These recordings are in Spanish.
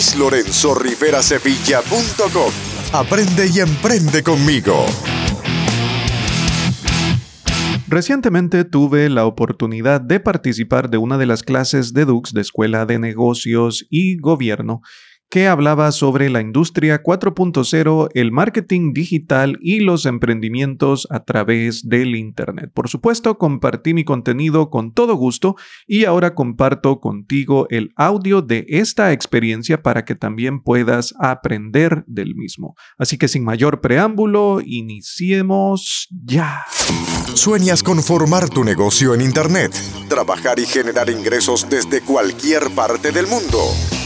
luislorenzorriverasevilla.com. Aprende y emprende conmigo. Recientemente tuve la oportunidad de participar de una de las clases de Dux de Escuela de Negocios y Gobierno que hablaba sobre la industria 4.0, el marketing digital y los emprendimientos a través del Internet. Por supuesto, compartí mi contenido con todo gusto y ahora comparto contigo el audio de esta experiencia para que también puedas aprender del mismo. Así que sin mayor preámbulo, iniciemos ya. ¿Sueñas con formar tu negocio en Internet? Trabajar y generar ingresos desde cualquier parte del mundo.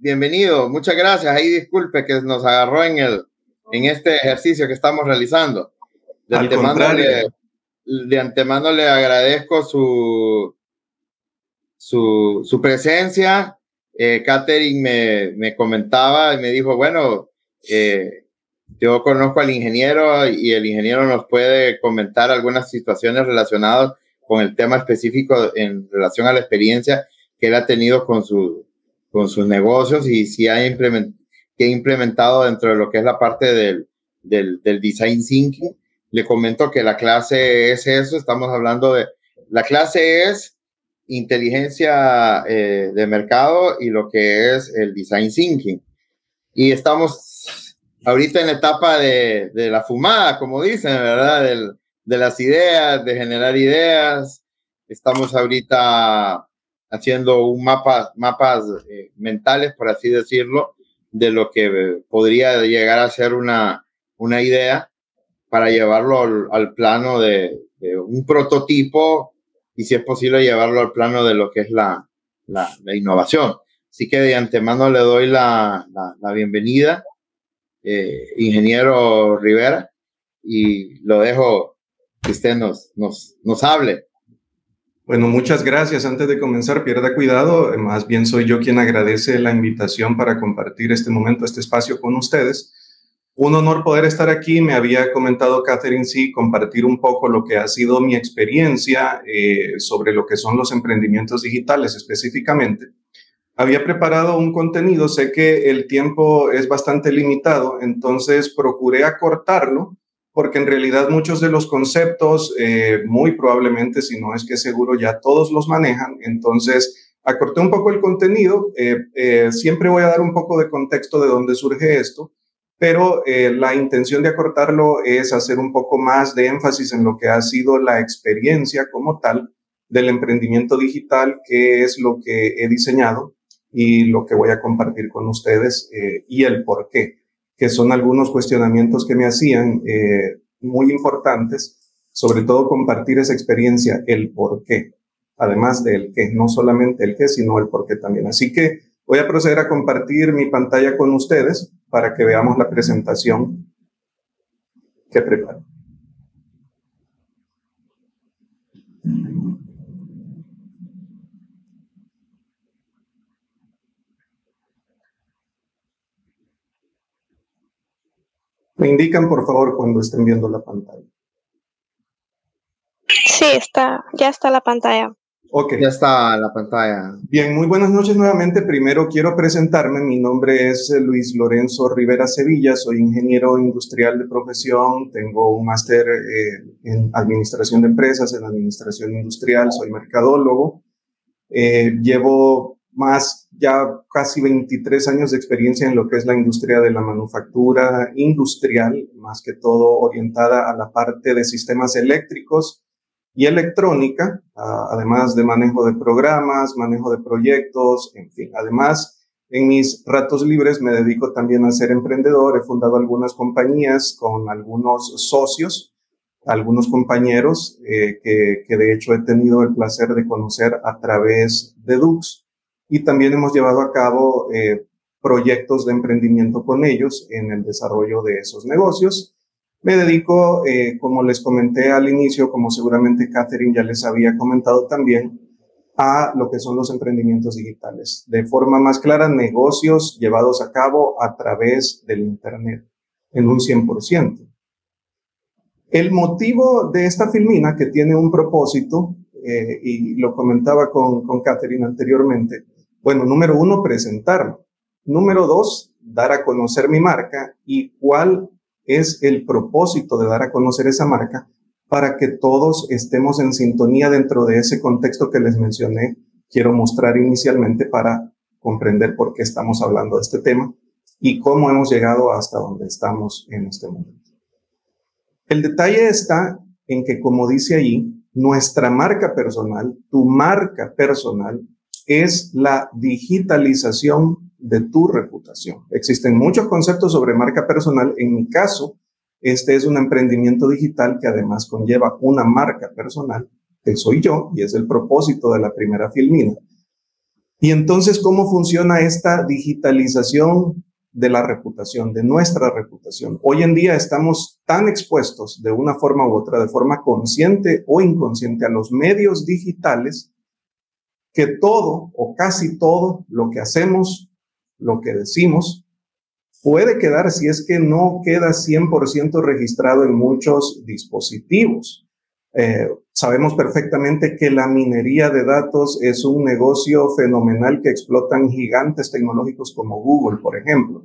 bienvenido. Muchas gracias. Ahí disculpe que nos agarró en el en este ejercicio que estamos realizando. De, antemano le, de antemano le agradezco su, su, su presencia. Eh, Catherine me, me, comentaba y me dijo, bueno, eh, yo conozco al ingeniero y el ingeniero nos puede comentar algunas situaciones relacionadas con el tema específico en relación a la experiencia que él ha tenido con, su, con sus negocios y si ha implementado dentro de lo que es la parte del, del, del design thinking. Le comento que la clase es eso, estamos hablando de, la clase es inteligencia eh, de mercado y lo que es el design thinking. Y estamos ahorita en la etapa de, de la fumada, como dicen, ¿verdad? De las ideas, de generar ideas. Estamos ahorita haciendo un mapa, mapas eh, mentales, por así decirlo, de lo que podría llegar a ser una, una idea para llevarlo al, plano de, un prototipo y si es posible llevarlo al plano de lo que es la, la, innovación. Así que de antemano le doy la, la bienvenida, eh, ingeniero Rivera, y lo dejo que usted nos, nos, nos hable. Bueno, muchas gracias. Antes de comenzar, pierda cuidado. Más bien soy yo quien agradece la invitación para compartir este momento, este espacio con ustedes. Un honor poder estar aquí. Me había comentado Catherine, sí, compartir un poco lo que ha sido mi experiencia eh, sobre lo que son los emprendimientos digitales específicamente. Había preparado un contenido, sé que el tiempo es bastante limitado, entonces procuré acortarlo porque en realidad muchos de los conceptos, eh, muy probablemente, si no es que seguro, ya todos los manejan. Entonces, acorté un poco el contenido. Eh, eh, siempre voy a dar un poco de contexto de dónde surge esto, pero la intención de acortarlo es hacer un poco más de énfasis en lo que ha sido la experiencia como tal del emprendimiento digital, que es lo que he diseñado y lo que voy a compartir con ustedes y el por qué que son algunos cuestionamientos que me hacían eh, muy importantes, sobre todo compartir esa experiencia, el por qué, además del qué, no solamente el qué, sino el por qué también. Así que voy a proceder a compartir mi pantalla con ustedes para que veamos la presentación que preparo. Me indican, por favor, cuando estén viendo la pantalla. Sí, está, ya está la pantalla. Ok. Ya está la pantalla. Bien, muy buenas noches nuevamente. Primero quiero presentarme. Mi nombre es Luis Lorenzo Rivera Sevilla. Soy ingeniero industrial de profesión. Tengo un máster eh, en administración de empresas, en administración industrial. Soy mercadólogo. Eh, llevo más ya casi 23 años de experiencia en lo que es la industria de la manufactura industrial, más que todo orientada a la parte de sistemas eléctricos y electrónica, además de manejo de programas, manejo de proyectos, en fin. Además, en mis ratos libres me dedico también a ser emprendedor. He fundado algunas compañías con algunos socios, algunos compañeros eh, que, que de hecho he tenido el placer de conocer a través de Dux y también hemos llevado a cabo eh, proyectos de emprendimiento con ellos en el desarrollo de esos negocios. Me dedico, eh, como les comenté al inicio, como seguramente Catherine ya les había comentado también, a lo que son los emprendimientos digitales. De forma más clara, negocios llevados a cabo a través del Internet, en un 100%. El motivo de esta filmina, que tiene un propósito, eh, y lo comentaba con, con Catherine anteriormente, bueno, número uno, presentarme. Número dos, dar a conocer mi marca y cuál es el propósito de dar a conocer esa marca para que todos estemos en sintonía dentro de ese contexto que les mencioné. Quiero mostrar inicialmente para comprender por qué estamos hablando de este tema y cómo hemos llegado hasta donde estamos en este momento. El detalle está en que, como dice allí, nuestra marca personal, tu marca personal, es la digitalización de tu reputación. Existen muchos conceptos sobre marca personal. En mi caso, este es un emprendimiento digital que además conlleva una marca personal, que soy yo, y es el propósito de la primera filmina. Y entonces, ¿cómo funciona esta digitalización de la reputación, de nuestra reputación. Hoy en día estamos tan expuestos de una forma u otra, de forma consciente o inconsciente, a los medios digitales, que todo o casi todo lo que hacemos, lo que decimos, puede quedar, si es que no queda 100% registrado en muchos dispositivos. Eh, sabemos perfectamente que la minería de datos es un negocio fenomenal que explotan gigantes tecnológicos como Google, por ejemplo.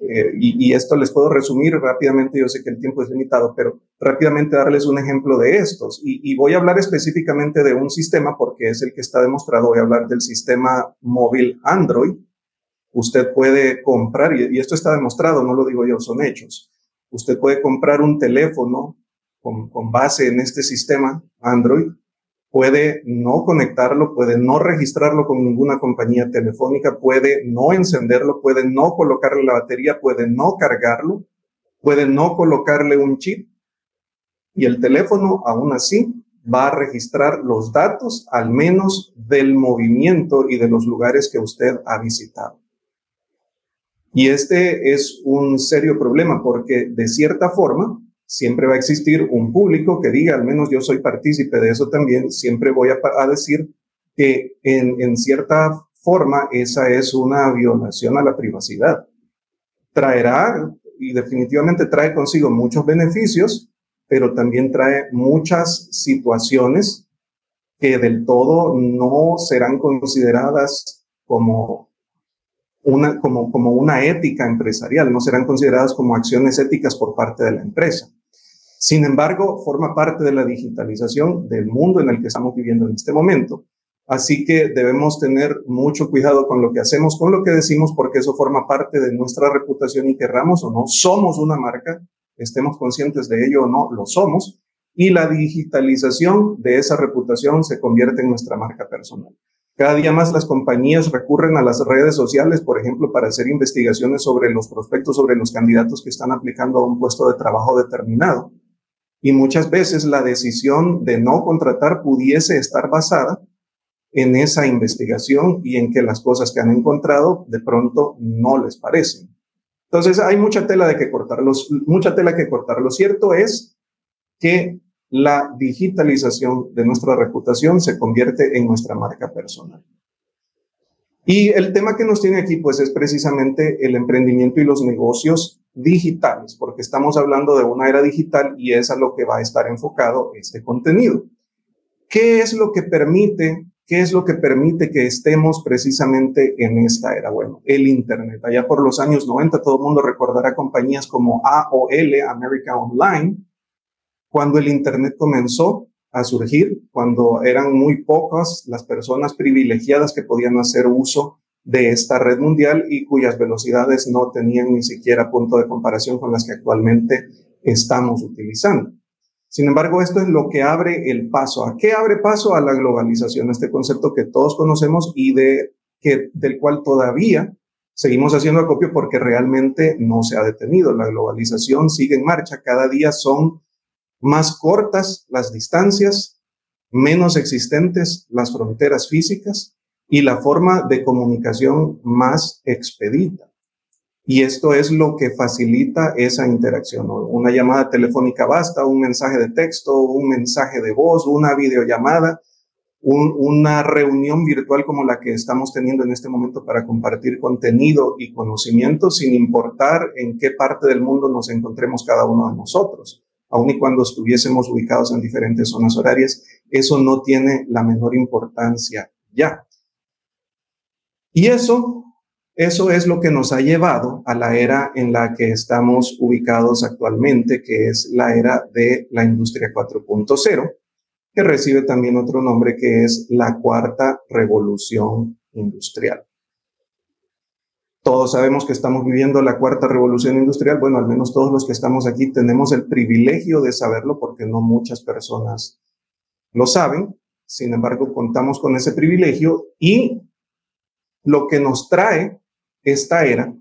Eh, y, esto les puedo resumir rápidamente, yo sé que el tiempo es limitado, pero rápidamente darles un ejemplo de estos. Y, voy a hablar específicamente de un sistema porque es el que está demostrado, voy a hablar del sistema móvil Android. Usted puede comprar, y esto está demostrado, no lo digo yo, son hechos. Usted puede comprar un teléfono con, base en este sistema Android, puede no conectarlo, puede no registrarlo con ninguna compañía telefónica, puede no encenderlo, puede no colocarle la batería, puede no cargarlo, puede no colocarle un chip y el teléfono aún así va a registrar los datos al menos del movimiento y de los lugares que usted ha visitado. Y este es un serio problema porque de cierta forma siempre va a existir un público que diga, al menos yo soy partícipe de eso también, siempre voy a, decir que en, en, cierta forma esa es una violación a la privacidad. Traerá, y definitivamente trae consigo muchos beneficios, pero también trae muchas situaciones que del todo no serán consideradas como una, como, como una ética empresarial, no serán consideradas como acciones éticas por parte de la empresa. Sin embargo, forma parte de la digitalización del mundo en el que estamos viviendo en este momento. Así que debemos tener mucho cuidado con lo que hacemos, con lo que decimos, porque eso forma parte de nuestra reputación y querramos o no, somos una marca, estemos conscientes de ello o no, lo somos, y la digitalización de esa reputación se convierte en nuestra marca personal. Cada día más las compañías recurren a las redes sociales, por ejemplo, para hacer investigaciones sobre los prospectos, sobre los candidatos que están aplicando a un puesto de trabajo determinado. Y muchas veces la decisión de no contratar pudiese estar basada en esa investigación y en que las cosas que han encontrado de pronto no les parecen. Entonces hay mucha tela de que cortar. mucha tela que cortar. Lo cierto es que la digitalización de nuestra reputación se convierte en nuestra marca personal. Y el tema que nos tiene aquí, pues, es precisamente el emprendimiento y los negocios digitales, porque estamos hablando de una era digital y es a lo que va a estar enfocado este contenido. ¿Qué es lo que permite, qué es lo que permite que estemos precisamente en esta era? Bueno, el Internet. Allá por los años 90 todo el mundo recordará compañías como AOL, America Online, cuando el Internet comenzó a surgir, cuando eran muy pocas las personas privilegiadas que podían hacer uso de esta red mundial y cuyas velocidades no tenían ni siquiera punto de comparación con las que actualmente estamos utilizando. Sin embargo, esto es lo que abre el paso. ¿A qué abre paso? A la globalización, este concepto que todos conocemos y de, que, del cual todavía seguimos haciendo acopio porque realmente no se ha detenido. La globalización sigue en marcha. Cada día son más cortas las distancias, menos existentes las fronteras físicas y la forma de comunicación más expedita. Y esto es lo que facilita esa interacción. Una llamada telefónica basta, un mensaje de texto, un mensaje de voz, una videollamada, una reunión virtual como la que estamos teniendo en este momento para compartir contenido y conocimiento sin importar en qué parte del mundo nos encontremos cada uno de nosotros. Aun y cuando estuviésemos ubicados en diferentes zonas horarias, eso no tiene la menor importancia ya. Y eso eso es lo que nos ha llevado a la era en la que estamos ubicados actualmente, que es la era de la industria 4.0, que recibe también otro nombre que es la cuarta revolución industrial. Todos sabemos que estamos viviendo la cuarta revolución industrial. Bueno, al menos todos los que estamos aquí tenemos el privilegio de saberlo porque no muchas personas lo saben. Sin embargo, contamos con ese privilegio y lo que nos trae esta era,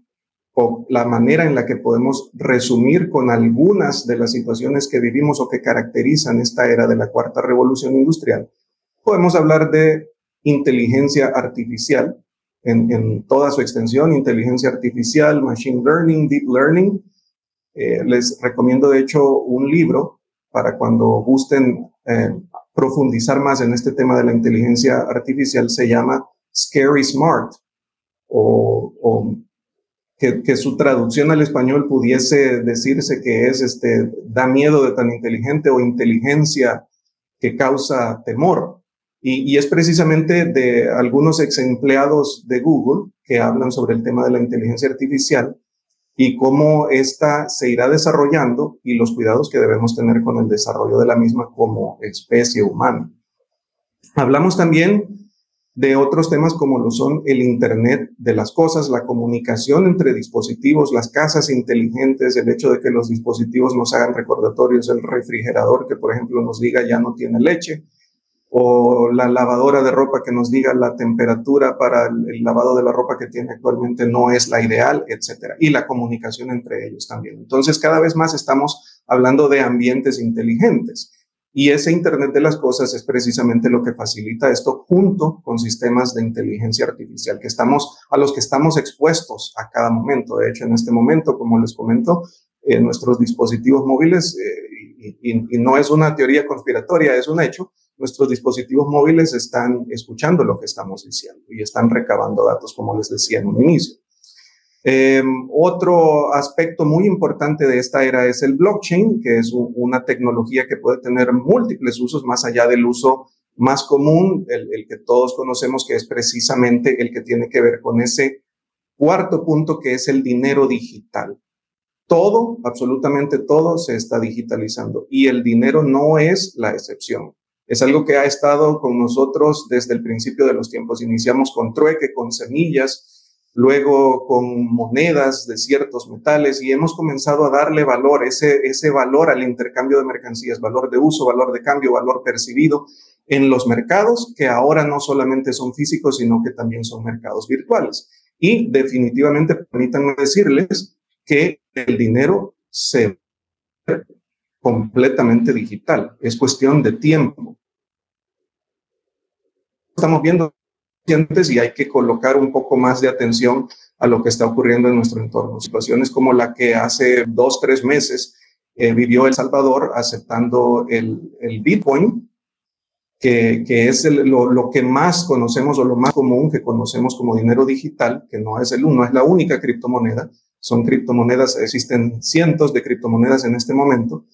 o la manera en la que podemos resumir con algunas de las situaciones que vivimos o que caracterizan esta era de la cuarta revolución industrial, podemos hablar de inteligencia artificial en, toda su extensión, inteligencia artificial, machine learning, deep learning. Eh, les recomiendo, de hecho, un libro para cuando gusten eh, profundizar más en este tema de la inteligencia artificial. Se llama Scary Smart o, que, su traducción al español pudiese decirse que es este, da miedo de tan inteligente o inteligencia que causa temor. Y, es precisamente de algunos ex empleados de Google que hablan sobre el tema de la inteligencia artificial y cómo ésta se irá desarrollando y los cuidados que debemos tener con el desarrollo de la misma como especie humana. Hablamos también de otros temas como lo son el Internet de las cosas, la comunicación entre dispositivos, las casas inteligentes, el hecho de que los dispositivos nos hagan recordatorios, el refrigerador que por ejemplo nos diga ya no tiene leche, o la lavadora de ropa que nos diga la temperatura para el, lavado de la ropa que tiene actualmente no es la ideal, etcétera, y la comunicación entre ellos también. Entonces, cada vez más estamos hablando de ambientes inteligentes. Y ese Internet de las Cosas es precisamente lo que facilita esto junto con sistemas de inteligencia artificial que estamos, a los que estamos expuestos a cada momento. De hecho, en este momento, como les comento, eh, nuestros dispositivos móviles, eh, y, no es una teoría conspiratoria, es un hecho, nuestros dispositivos móviles están escuchando lo que estamos diciendo y están recabando datos, como les decía en un inicio. Em, otro aspecto muy importante de esta era es el blockchain, que es una tecnología que puede tener múltiples usos más allá del uso más común, el, el, que todos conocemos, que es precisamente el que tiene que ver con ese cuarto punto, que es el dinero digital. Todo, absolutamente todo, se está digitalizando y el dinero no es la excepción. Es algo que ha estado con nosotros desde el principio de los tiempos. Iniciamos con trueque, con semillas, luego con monedas de ciertos metales y hemos comenzado a darle valor, ese, ese valor al intercambio de mercancías, valor de uso, valor de cambio, valor percibido en los mercados que ahora no solamente son físicos, sino que también son mercados virtuales. Y definitivamente permítanme decirles que el dinero se completamente digital, es cuestión de tiempo. Estamos viendo y hay que colocar un poco más de atención a lo que está ocurriendo en nuestro entorno. Situaciones como la que hace dos, tres meses eh, vivió El Salvador aceptando el, el Bitcoin, que, que es lo, lo, que más conocemos o lo más común que conocemos como dinero digital, que no es el uno, es la única criptomoneda. Son criptomonedas, existen cientos de criptomonedas en este momento.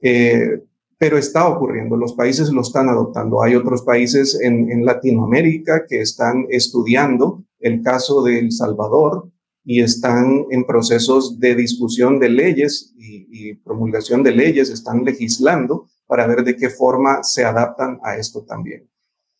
Eh, pero está ocurriendo, los países lo están adoptando. Hay otros países en, Latinoamérica que están estudiando el caso de El Salvador y están en procesos de discusión de leyes y, y promulgación de leyes, están legislando para ver de qué forma se adaptan a esto también.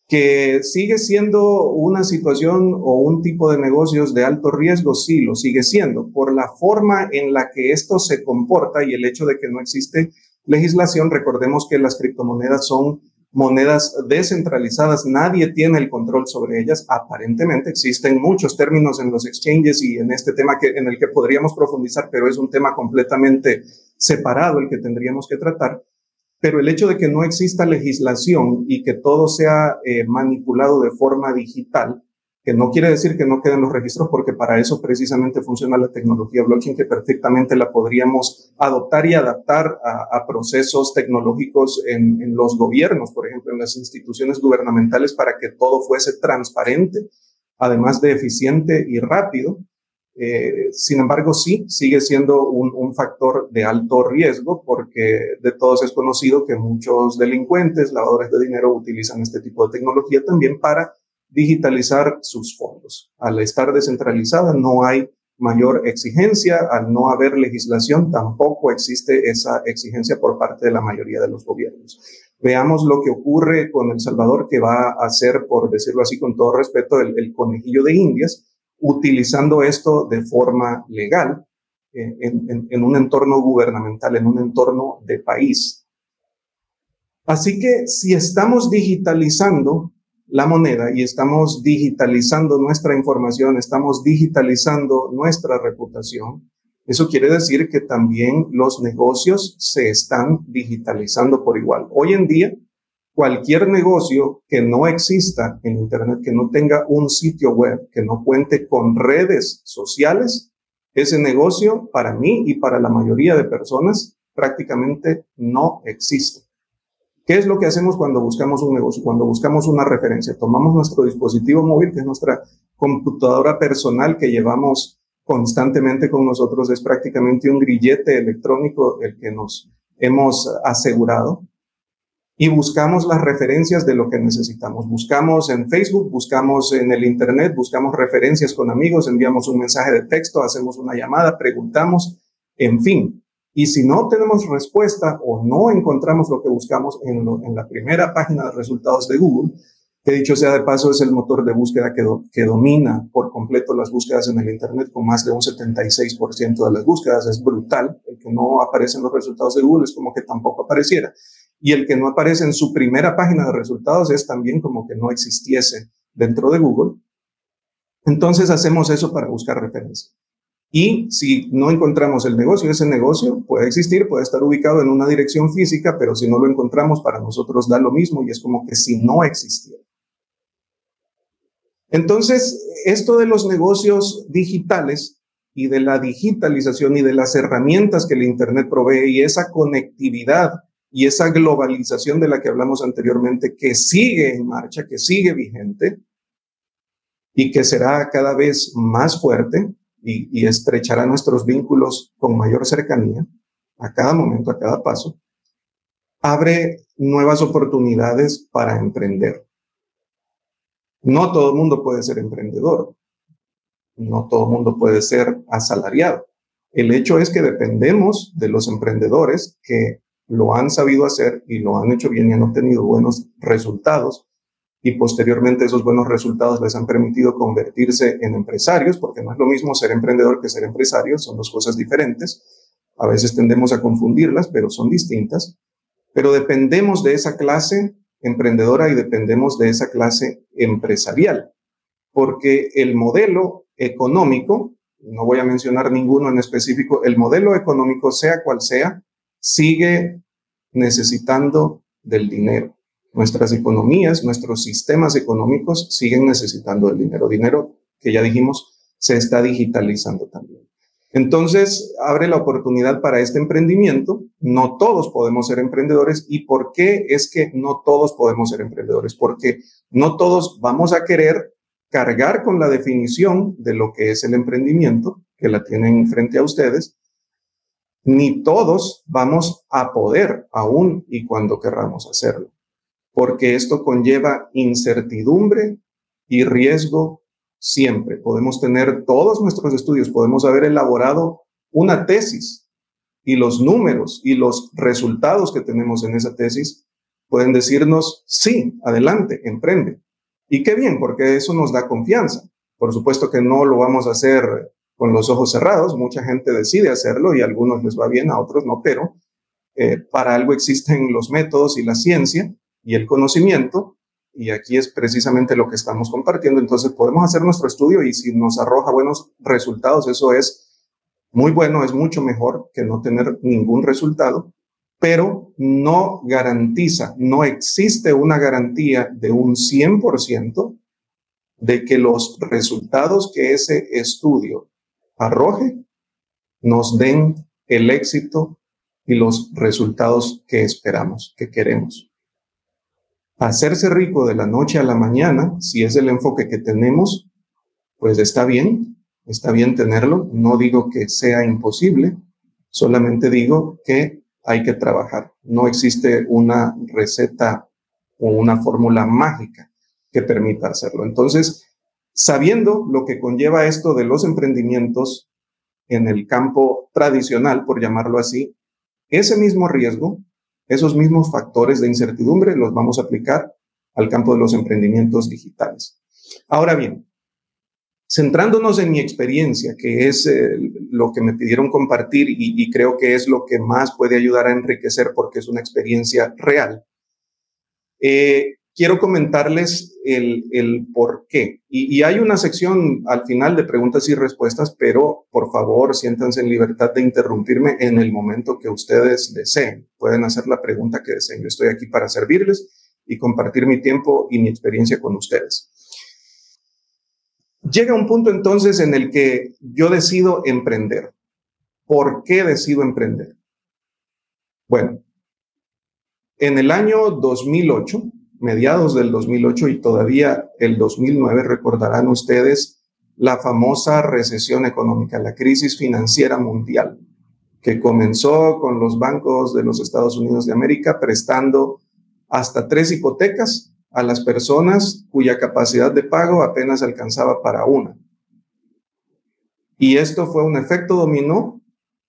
Que sigue siendo una situación o un tipo de negocios de alto riesgo, sí, lo sigue siendo, por la forma en la que esto se comporta y el hecho de que no existe legislación, recordemos que las criptomonedas son monedas descentralizadas, nadie tiene el control sobre ellas. Aparentemente existen muchos términos en los exchanges y en este tema que, en el que podríamos profundizar, pero es un tema completamente separado el que tendríamos que tratar. pero el hecho de que no exista legislación y que todo sea eh, manipulado de forma digital, que no quiere decir que no queden los registros, porque para eso precisamente funciona la tecnología blockchain, que perfectamente la podríamos adoptar y adaptar a, procesos tecnológicos en, los gobiernos, por ejemplo, en las instituciones gubernamentales, para que todo fuese transparente, además de eficiente y rápido. Eh, sin embargo, sí, sigue siendo un, factor de alto riesgo porque de todos es conocido que muchos delincuentes, lavadores de dinero, utilizan este tipo de tecnología también para digitalizar sus fondos. Al estar descentralizada no hay mayor exigencia, al no haber legislación tampoco existe esa exigencia por parte de la mayoría de los gobiernos. Veamos lo que ocurre con El Salvador, que va a ser, por decirlo así con todo respeto, el, conejillo de Indias, utilizando esto de forma legal eh, en, un entorno gubernamental, en un entorno de país. Así que si estamos digitalizando la moneda y estamos digitalizando nuestra información, estamos digitalizando nuestra reputación, eso quiere decir que también los negocios se están digitalizando por igual. Hoy en día, cualquier negocio que no exista en Internet, que no tenga un sitio web, que no cuente con redes sociales, ese negocio para mí y para la mayoría de personas prácticamente no existe. ¿Qué es lo que hacemos cuando buscamos un negocio? Cuando buscamos una referencia, tomamos nuestro dispositivo móvil, que es nuestra computadora personal que llevamos constantemente con nosotros, es prácticamente un grillete electrónico el que nos hemos asegurado y buscamos las referencias de lo que necesitamos. Buscamos en Facebook, buscamos en el Internet, buscamos referencias con amigos, enviamos un mensaje de texto, hacemos una llamada, preguntamos, en fin. Y si no tenemos respuesta o no encontramos lo que buscamos en, la primera página de resultados de Google, que dicho sea de paso es el motor de búsqueda que, que domina por completo las búsquedas en el Internet con más de un 76% de las búsquedas. Es brutal. El que no aparece en los resultados de Google es como que tampoco apareciera. Y el que no aparece en su primera página de resultados es también como que no existiese dentro de Google. Entonces hacemos eso para buscar referencia. Y si no encontramos el negocio, ese negocio puede existir, puede estar ubicado en una dirección física, pero si no lo encontramos, para nosotros da lo mismo y es como que si no existiera. Entonces, esto de los negocios digitales y de la digitalización y de las herramientas que el Internet provee y esa conectividad y esa globalización de la que hablamos anteriormente, que sigue en marcha, que sigue vigente y que será cada vez más fuerte y, estrechará nuestros vínculos con mayor cercanía a cada momento, a cada paso, abre nuevas oportunidades para emprender. No todo el mundo puede ser emprendedor. No todo el mundo puede ser asalariado. El hecho es que dependemos de los emprendedores que lo han sabido hacer y lo han hecho bien y han obtenido buenos resultados y posteriormente esos buenos resultados les han permitido convertirse en empresarios, porque no es lo mismo ser emprendedor que ser empresario, son dos cosas diferentes. A veces tendemos a confundirlas, pero son distintas. Pero dependemos de esa clase emprendedora y dependemos de esa clase empresarial, porque el modelo económico, no voy a mencionar ninguno en específico, el modelo económico, sea cual sea, sigue necesitando del dinero. Nuestras economías, nuestros sistemas económicos siguen necesitando del dinero. Dinero que ya dijimos se está digitalizando también. Entonces, abre la oportunidad para este emprendimiento. No todos podemos ser emprendedores. ¿Y por qué es que no todos podemos ser emprendedores? Porque no todos vamos a querer cargar con la definición de lo que es el emprendimiento, que la tienen frente a ustedes, ni todos vamos a poder aún y cuando querramos hacerlo, porque esto conlleva incertidumbre y riesgo siempre. Podemos tener todos nuestros estudios, podemos haber elaborado una tesis y los números y los resultados que tenemos en esa tesis pueden decirnos, sí, adelante, emprende. Y qué bien, porque eso nos da confianza. Por supuesto que no lo vamos a hacer con los ojos cerrados, mucha gente decide hacerlo y a algunos les va bien, a otros no, pero eh, para algo existen los métodos y la ciencia y el conocimiento y aquí es precisamente lo que estamos compartiendo. Entonces podemos hacer nuestro estudio y si nos arroja buenos resultados, eso es muy bueno, es mucho mejor que no tener ningún resultado. pero no garantiza, no existe una garantía de un 100% de que los resultados que ese estudio arroje nos den el éxito y los resultados que esperamos, que queremos. Hacerse rico de la noche a la mañana, si es el enfoque que tenemos, pues está bien, está bien tenerlo. No digo que sea imposible, solamente digo que hay que trabajar. No existe una receta o una fórmula mágica que permita hacerlo. Entonces, sabiendo lo que conlleva esto de los emprendimientos en el campo tradicional, por llamarlo así, ese mismo riesgo, esos mismos factores de incertidumbre los vamos a aplicar al campo de los emprendimientos digitales. Ahora bien, centrándonos en mi experiencia, que es eh, lo que me pidieron compartir y, creo que es lo que más puede ayudar a enriquecer porque es una experiencia real, eh, quiero comentarles el, el por qué. Y, y, hay una sección al final de preguntas y respuestas, pero por favor siéntanse en libertad de interrumpirme en el momento que ustedes deseen. Pueden hacer la pregunta que deseen. Yo estoy aquí para servirles y compartir mi tiempo y mi experiencia con ustedes. Llega un punto entonces en el que yo decido emprender. ¿Por qué decido emprender? Bueno, en el año 2008, mediados del 2008 y todavía el 2009, recordarán ustedes la famosa recesión económica, la crisis financiera mundial, que comenzó con los bancos de los Estados Unidos de América prestando hasta tres hipotecas a las personas cuya capacidad de pago apenas alcanzaba para una. Y esto fue un efecto dominó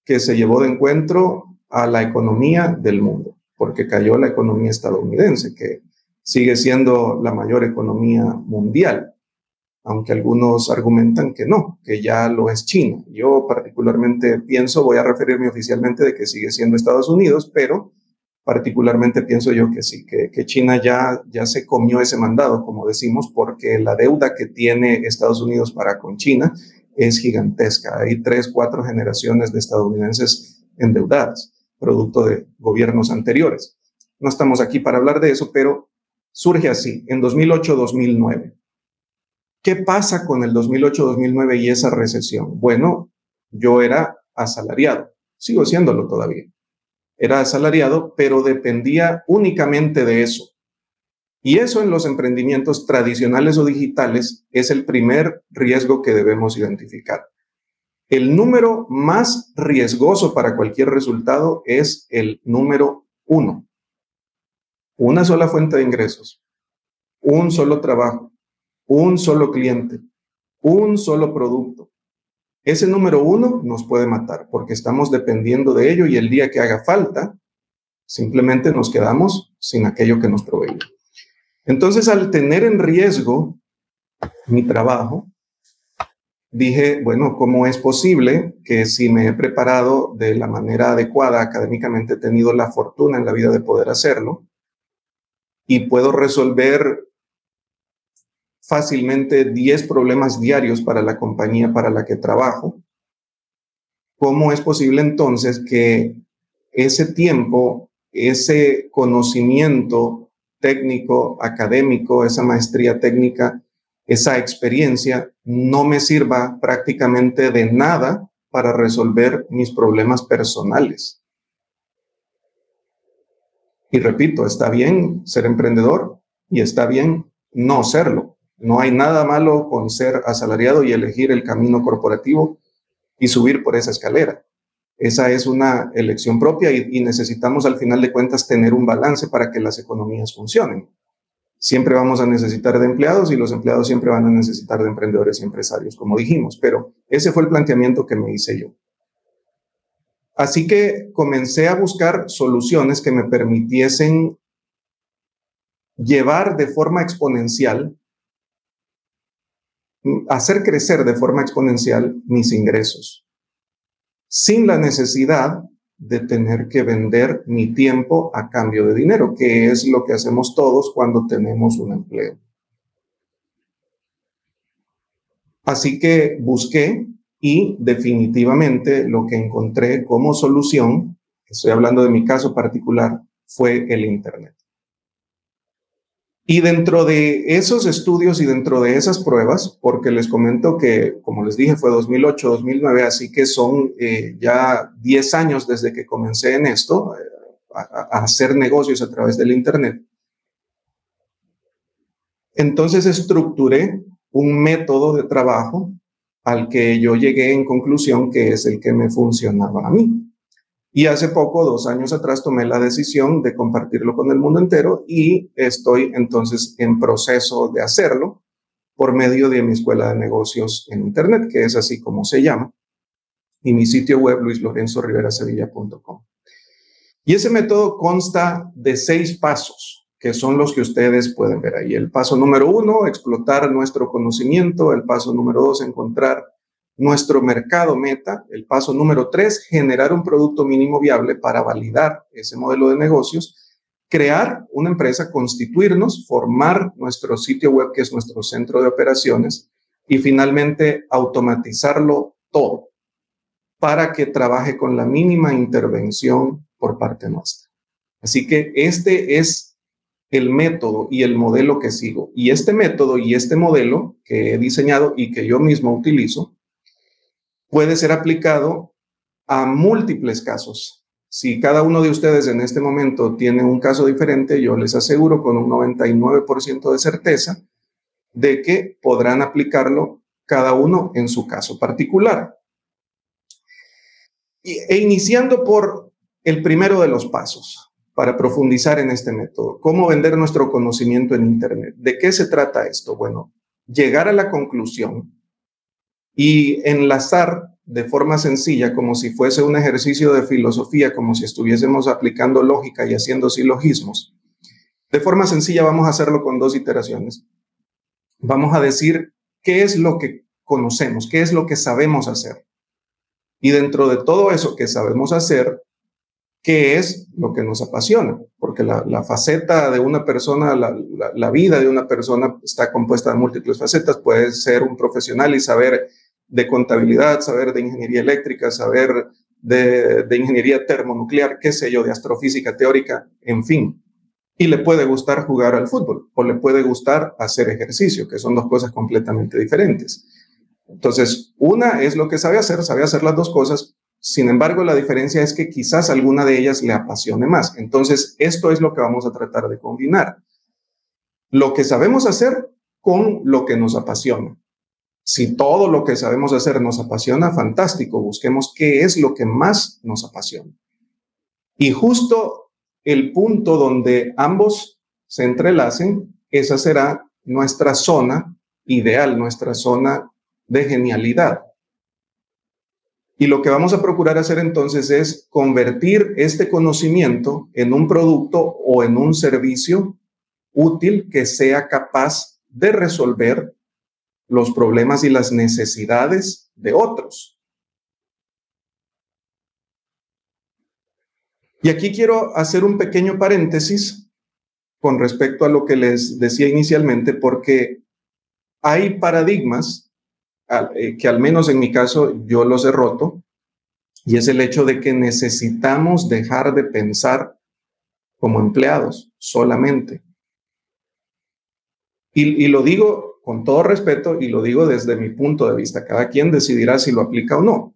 que se llevó de encuentro a la economía del mundo, porque cayó la economía estadounidense, que sigue siendo la mayor economía mundial, aunque algunos argumentan que no, que ya lo es China. Yo particularmente pienso, voy a referirme oficialmente de que sigue siendo Estados Unidos, pero particularmente pienso yo que sí, que, China ya, ya se comió ese mandado, como decimos, porque la deuda que tiene Estados Unidos para con China es gigantesca. Hay tres, cuatro generaciones de estadounidenses endeudadas, producto de gobiernos anteriores. No estamos aquí para hablar de eso, pero surge así, en 2008-2009. ¿Qué pasa con el 2008-2009 y esa recesión? Bueno, yo era asalariado, sigo siéndolo todavía era asalariado, pero dependía únicamente de eso. Y eso en los emprendimientos tradicionales o digitales es el primer riesgo que debemos identificar. El número más riesgoso para cualquier resultado es el número uno. Una sola fuente de ingresos, un solo trabajo, un solo cliente, un solo producto, ese número uno nos puede matar porque estamos dependiendo de ello y el día que haga falta, simplemente nos quedamos sin aquello que nos proveía. Entonces, al tener en riesgo mi trabajo, dije, bueno, ¿cómo es posible que si me he preparado de la manera adecuada académicamente, he tenido la fortuna en la vida de poder hacerlo y puedo resolver fácilmente 10 problemas diarios para la compañía para la que trabajo, ¿cómo es posible entonces que ese tiempo, ese conocimiento técnico, académico, esa maestría técnica, esa experiencia no me sirva prácticamente de nada para resolver mis problemas personales? Y repito, está bien ser emprendedor y está bien no serlo. No hay nada malo con ser asalariado y elegir el camino corporativo y subir por esa escalera. Esa es una elección propia y, necesitamos al final de cuentas tener un balance para que las economías funcionen. Siempre vamos a necesitar de empleados y los empleados siempre van a necesitar de emprendedores y empresarios, como dijimos, pero ese fue el planteamiento que me hice yo. Así que comencé a buscar soluciones que me permitiesen llevar de forma exponencial hacer crecer de forma exponencial mis ingresos, sin la necesidad de tener que vender mi tiempo a cambio de dinero, que es lo que hacemos todos cuando tenemos un empleo. Así que busqué y definitivamente lo que encontré como solución estoy hablando de mi caso particular, fue el Internet. Y dentro de esos estudios y dentro de esas pruebas, porque les comento que, como les dije, fue 2008, 2009, así que son eh, ya 10 años desde que comencé en esto, eh, a, hacer negocios a través del Internet. Entonces estructuré un método de trabajo al que yo llegué en conclusión que es el que me funcionaba a mí. Y hace poco, dos años atrás, tomé la decisión de compartirlo con el mundo entero y estoy entonces en proceso de hacerlo por medio de mi escuela de negocios en Internet, que es así como se llama, y mi sitio web luislorenzoriverasevilla.com. Y ese método consta de seis pasos, que son los que ustedes pueden ver ahí. El paso número uno, explotar nuestro conocimiento. El paso número dos, encontrar nuestro mercado meta. El paso número tres, generar un producto mínimo viable para validar ese modelo de negocios. Crear una empresa, constituirnos, formar nuestro sitio web, que es nuestro centro de operaciones. Y finalmente, automatizarlo todo para que trabaje con la mínima intervención por parte nuestra. Así que este es el método y el modelo que sigo. Y este método y este modelo que he diseñado y que yo mismo utilizo puede ser aplicado a múltiples casos. Si cada uno de ustedes en este momento tiene un caso diferente, yo les aseguro con un 99% de certeza de que podrán aplicarlo cada uno en su caso particular. E iniciando por el primero de los pasos para profundizar en este método, cómo vender nuestro conocimiento en Internet. ¿De qué se trata esto? Bueno, llegar a la conclusión y enlazar de forma sencilla, como si fuese un ejercicio de filosofía, como si estuviésemos aplicando lógica y haciendo silogismos. De forma sencilla vamos a hacerlo con dos iteraciones. Vamos a decir qué es lo que conocemos, qué es lo que sabemos hacer. Y dentro de todo eso que sabemos hacer, qué es lo que nos apasiona, porque la, faceta de una persona, la, vida de una persona está compuesta de múltiples facetas. Puede ser un profesional y saber de contabilidad, saber de ingeniería eléctrica, saber de, ingeniería termonuclear, qué sé yo, de astrofísica teórica, en fin. Y le puede gustar jugar al fútbol o le puede gustar hacer ejercicio, que son dos cosas completamente diferentes. Entonces, una es lo que sabe hacer, sabe hacer las dos cosas. Sin embargo, la diferencia es que quizás alguna de ellas le apasione más. Entonces, esto es lo que vamos a tratar de combinar. Lo que sabemos hacer con lo que nos apasiona. Si todo lo que sabemos hacer nos apasiona, fantástico, busquemos qué es lo que más nos apasiona. Y justo el punto donde ambos se entrelacen, esa será nuestra zona ideal, nuestra zona de genialidad. Y lo que vamos a procurar hacer entonces es convertir este conocimiento en un producto o en un servicio útil que sea capaz de resolver los problemas y las necesidades de otros. Y aquí quiero hacer un pequeño paréntesis con respecto a lo que les decía inicialmente, porque hay paradigmas que al menos en mi caso yo los he roto, y es el hecho de que necesitamos dejar de pensar como empleados solamente. Y, y, lo digo con todo respeto y lo digo desde mi punto de vista. Cada quien decidirá si lo aplica o no.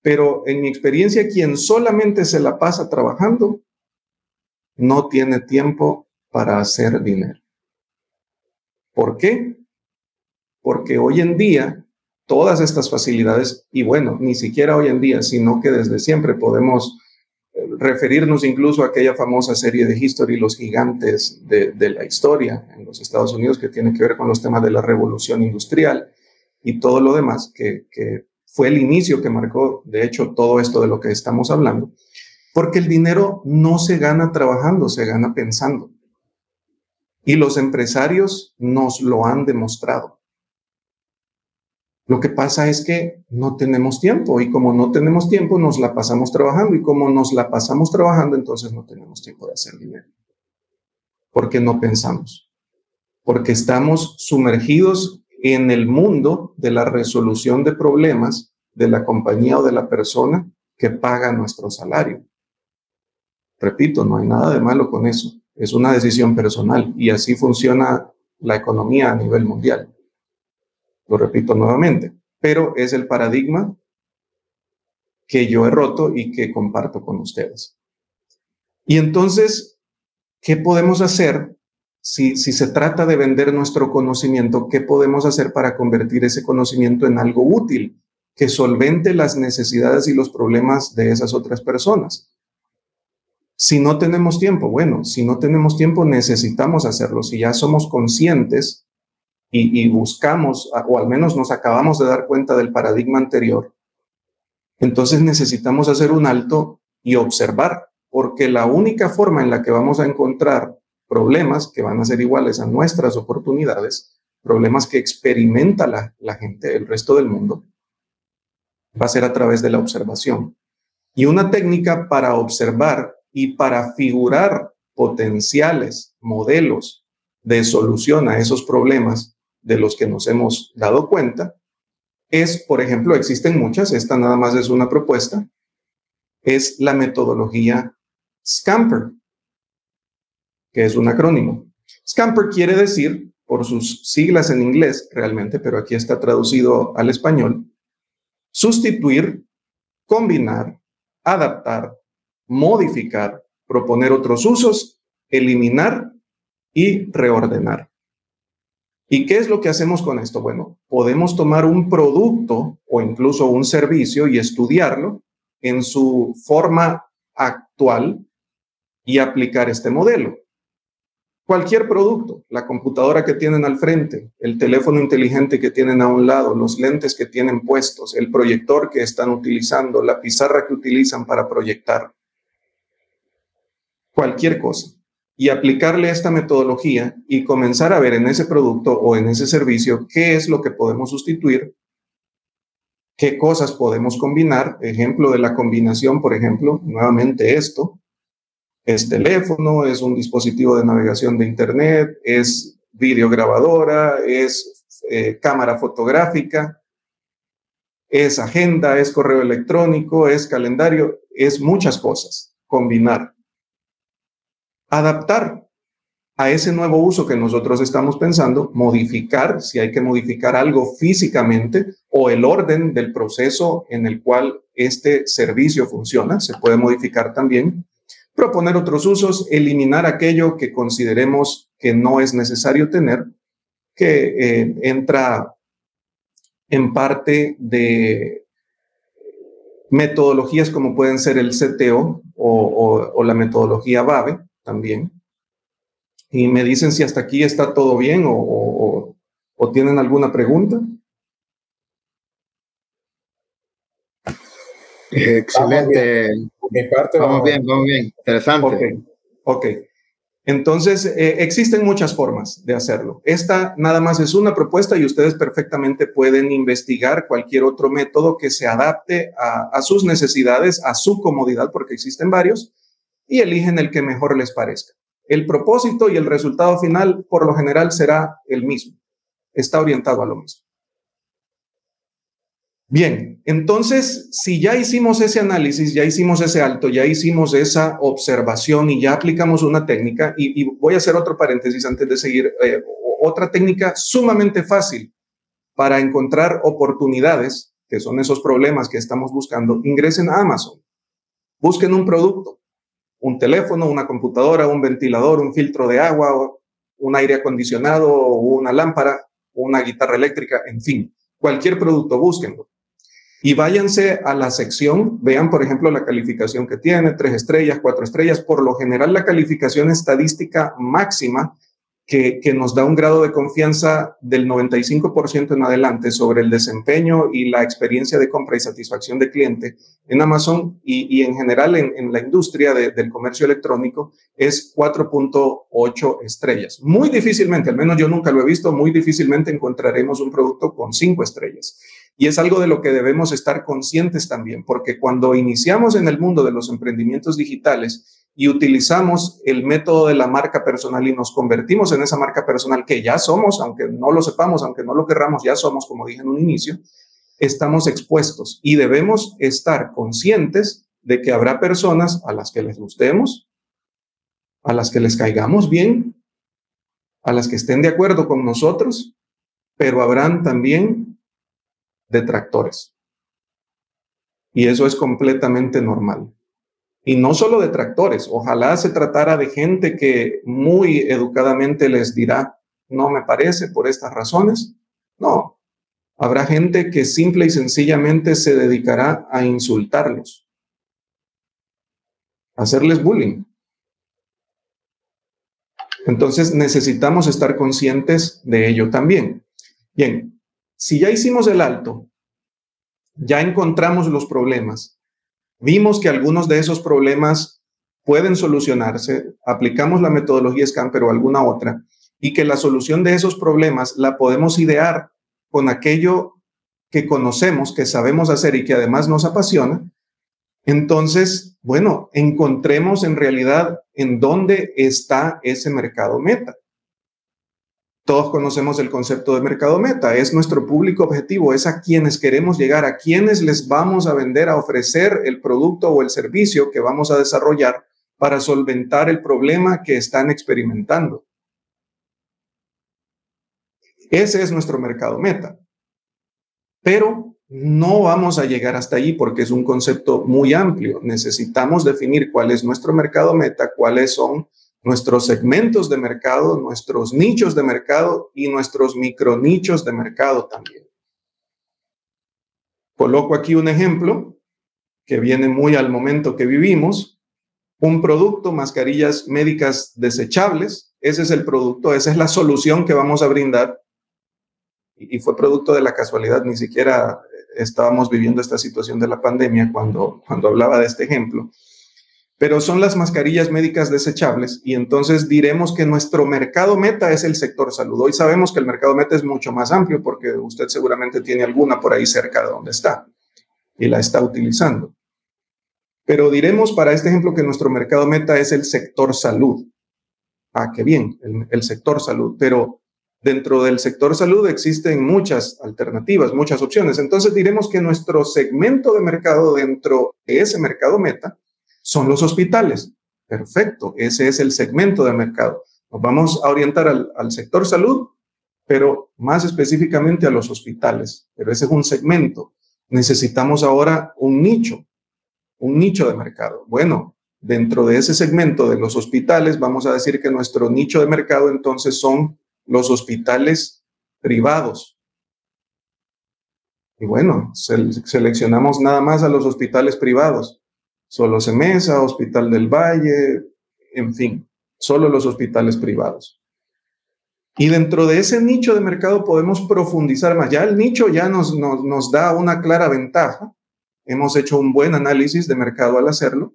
Pero en mi experiencia, quien solamente se la pasa trabajando, no tiene tiempo para hacer dinero. ¿Por qué? Porque hoy en día todas estas facilidades y bueno, ni siquiera hoy en día, sino que desde siempre podemos eh, referirnos incluso a aquella famosa serie de History, los gigantes de, la historia en los Estados Unidos, que tiene que ver con los temas de la revolución industrial y todo lo demás, que, que fue el inicio que marcó, de hecho, todo esto de lo que estamos hablando, porque el dinero no se gana trabajando, se gana pensando. Y los empresarios nos lo han demostrado. Lo que pasa es que no tenemos tiempo y como no tenemos tiempo nos la pasamos trabajando y como nos la pasamos trabajando entonces no tenemos tiempo de hacer dinero. Porque no pensamos. Porque estamos sumergidos en el mundo de la resolución de problemas de la compañía o de la persona que paga nuestro salario. Repito, no hay nada de malo con eso. Es una decisión personal y así funciona la economía a nivel mundial. Lo repito nuevamente, pero es el paradigma que yo he roto y que comparto con ustedes. Y entonces, ¿qué podemos hacer si, si se trata de vender nuestro conocimiento? ¿Qué podemos hacer para convertir ese conocimiento en algo útil que solvente las necesidades y los problemas de esas otras personas? Si no tenemos tiempo, bueno, si no tenemos tiempo necesitamos hacerlo. Si ya somos conscientes y, buscamos, o al menos nos acabamos de dar cuenta del paradigma anterior, entonces necesitamos hacer un alto y observar, porque la única forma en la que vamos a encontrar problemas que van a ser iguales a nuestras oportunidades, problemas que experimenta la, la gente, el resto del mundo, va a ser a través de la observación. Y una técnica para observar y para figurar potenciales modelos de solución a esos problemas de los que nos hemos dado cuenta es, por ejemplo, existen muchas, esta nada más es una propuesta, es la metodología Scamper, que es un acrónimo. Scamper quiere decir, por sus siglas en inglés realmente, pero aquí está traducido al español, sustituir, combinar, adaptar, modificar, proponer otros usos, eliminar y reordenar. ¿Y qué es lo que hacemos con esto? Bueno, podemos tomar un producto o incluso un servicio y estudiarlo en su forma actual y aplicar este modelo. Cualquier producto, la computadora que tienen al frente, el teléfono inteligente que tienen a un lado, los lentes que tienen puestos, el proyector que están utilizando, la pizarra que utilizan para proyectar, cualquier cosa y aplicarle esta metodología y comenzar a ver en ese producto o en ese servicio qué es lo que podemos sustituir, qué cosas podemos combinar. Ejemplo de la combinación, por ejemplo, nuevamente esto, es teléfono, es un dispositivo de navegación de Internet, es videograbadora, es eh, cámara fotográfica, es agenda, es correo electrónico, es calendario, es muchas cosas. Combinar adaptar a ese nuevo uso que nosotros estamos pensando, modificar, si hay que modificar algo físicamente o el orden del proceso en el cual este servicio funciona, se puede modificar también, proponer otros usos, eliminar aquello que consideremos que no es necesario tener, que eh, entra en parte de metodologías como pueden ser el CTO o, o la metodología BABE, también. Y me dicen si hasta aquí está todo bien o, tienen alguna pregunta. Excelente. vamos, bien, vamos bien. Interesante. Ok. Entonces, eh, existen muchas formas de hacerlo. Esta nada más es una propuesta y ustedes perfectamente pueden investigar cualquier otro método que se adapte a sus necesidades, a su comodidad, porque existen varios, y eligen el que mejor les parezca. El propósito y el resultado final por lo general será el mismo. Está orientado a lo mismo. Bien, entonces, si ya hicimos ese análisis, ya hicimos ese alto, ya hicimos esa observación y ya aplicamos una técnica, y, voy a hacer otro paréntesis antes de seguir, eh, otra técnica sumamente fácil para encontrar oportunidades, que son esos problemas que estamos buscando, ingresen a Amazon, busquen un producto, un teléfono, una computadora, un ventilador, un filtro de agua, un aire acondicionado, una lámpara, una guitarra eléctrica, en fin, cualquier producto, búsquenlo. Y váyanse a la sección, vean por ejemplo la calificación que tiene, tres estrellas, cuatro estrellas. Por lo general la calificación estadística máxima que, nos da un grado de confianza del 95% en adelante sobre el desempeño y la experiencia de compra y satisfacción de cliente en Amazon y, en general en, la industria del comercio electrónico es 4.8 estrellas. Muy difícilmente, al menos yo nunca lo he visto, muy difícilmente encontraremos un producto con 5 estrellas. Y es algo de lo que debemos estar conscientes también, porque cuando iniciamos en el mundo de los emprendimientos digitales, y utilizamos el método de la marca personal y nos convertimos en esa marca personal que ya somos, aunque no lo sepamos, aunque no lo querramos, ya somos, como dije en un inicio, estamos expuestos y debemos estar conscientes de que habrá personas a las que les gustemos, a las que les caigamos bien, a las que estén de acuerdo con nosotros, pero habrán también detractores. Y eso es completamente normal. Y no solo detractores, ojalá se tratara de gente que muy educadamente les dirá, no me parece por estas razones. No, habrá gente que simple y sencillamente se dedicará a insultarlos, a hacerles bullying. Entonces necesitamos estar conscientes de ello también. Bien, si ya hicimos el alto, ya encontramos los problemas, vimos que algunos de esos problemas pueden solucionarse, aplicamos la metodología SCAN, o alguna otra, y que la solución de esos problemas la podemos idear con aquello que conocemos, que sabemos hacer y que además nos apasiona, entonces, bueno, encontremos en realidad en dónde está ese mercado meta. Todos conocemos el concepto de mercado meta, es nuestro público objetivo, es a quienes queremos llegar, a quienes les vamos a vender, a ofrecer el producto o el servicio que vamos a desarrollar para solventar el problema que están experimentando. Ese es nuestro mercado meta. Pero no vamos a llegar hasta allí porque es un concepto muy amplio. Necesitamos definir cuál es nuestro mercado meta, cuáles son nuestros segmentos de mercado, nuestros nichos de mercado y nuestros micronichos de mercado también. Coloco aquí un ejemplo que viene muy al momento que vivimos. Un producto, mascarillas médicas desechables. Ese es el producto, esa es la solución que vamos a brindar. Y fue producto de la casualidad, ni siquiera estábamos viviendo esta situación de la pandemia cuando, cuando hablaba de este ejemplo. Pero son las mascarillas médicas desechables y entonces diremos que nuestro mercado meta es el sector salud. Hoy sabemos que el mercado meta es mucho más amplio porque usted seguramente tiene alguna por ahí cerca de donde está y la está utilizando. Pero diremos para este ejemplo que nuestro mercado meta es el sector salud. Ah, qué bien, el, el sector salud. Pero Dentro del sector salud existen muchas alternativas, muchas opciones. Entonces diremos que nuestro segmento de mercado dentro de ese mercado meta son los hospitales. Perfecto, ese es el segmento de mercado. Nos vamos a orientar al, sector salud, pero más específicamente a los hospitales. Pero ese es un segmento. Necesitamos ahora un nicho, un nicho de mercado. Bueno, dentro de ese segmento de los hospitales, vamos a decir que nuestro nicho de mercado entonces son los hospitales privados. Y bueno, seleccionamos nada más a los hospitales privados. Solo Semesa, Hospital del Valle, en fin, solo los hospitales privados. Y dentro de ese nicho de mercado podemos profundizar más. Ya el nicho ya nos, nos, nos da una clara ventaja. Hemos hecho un buen análisis de mercado al hacerlo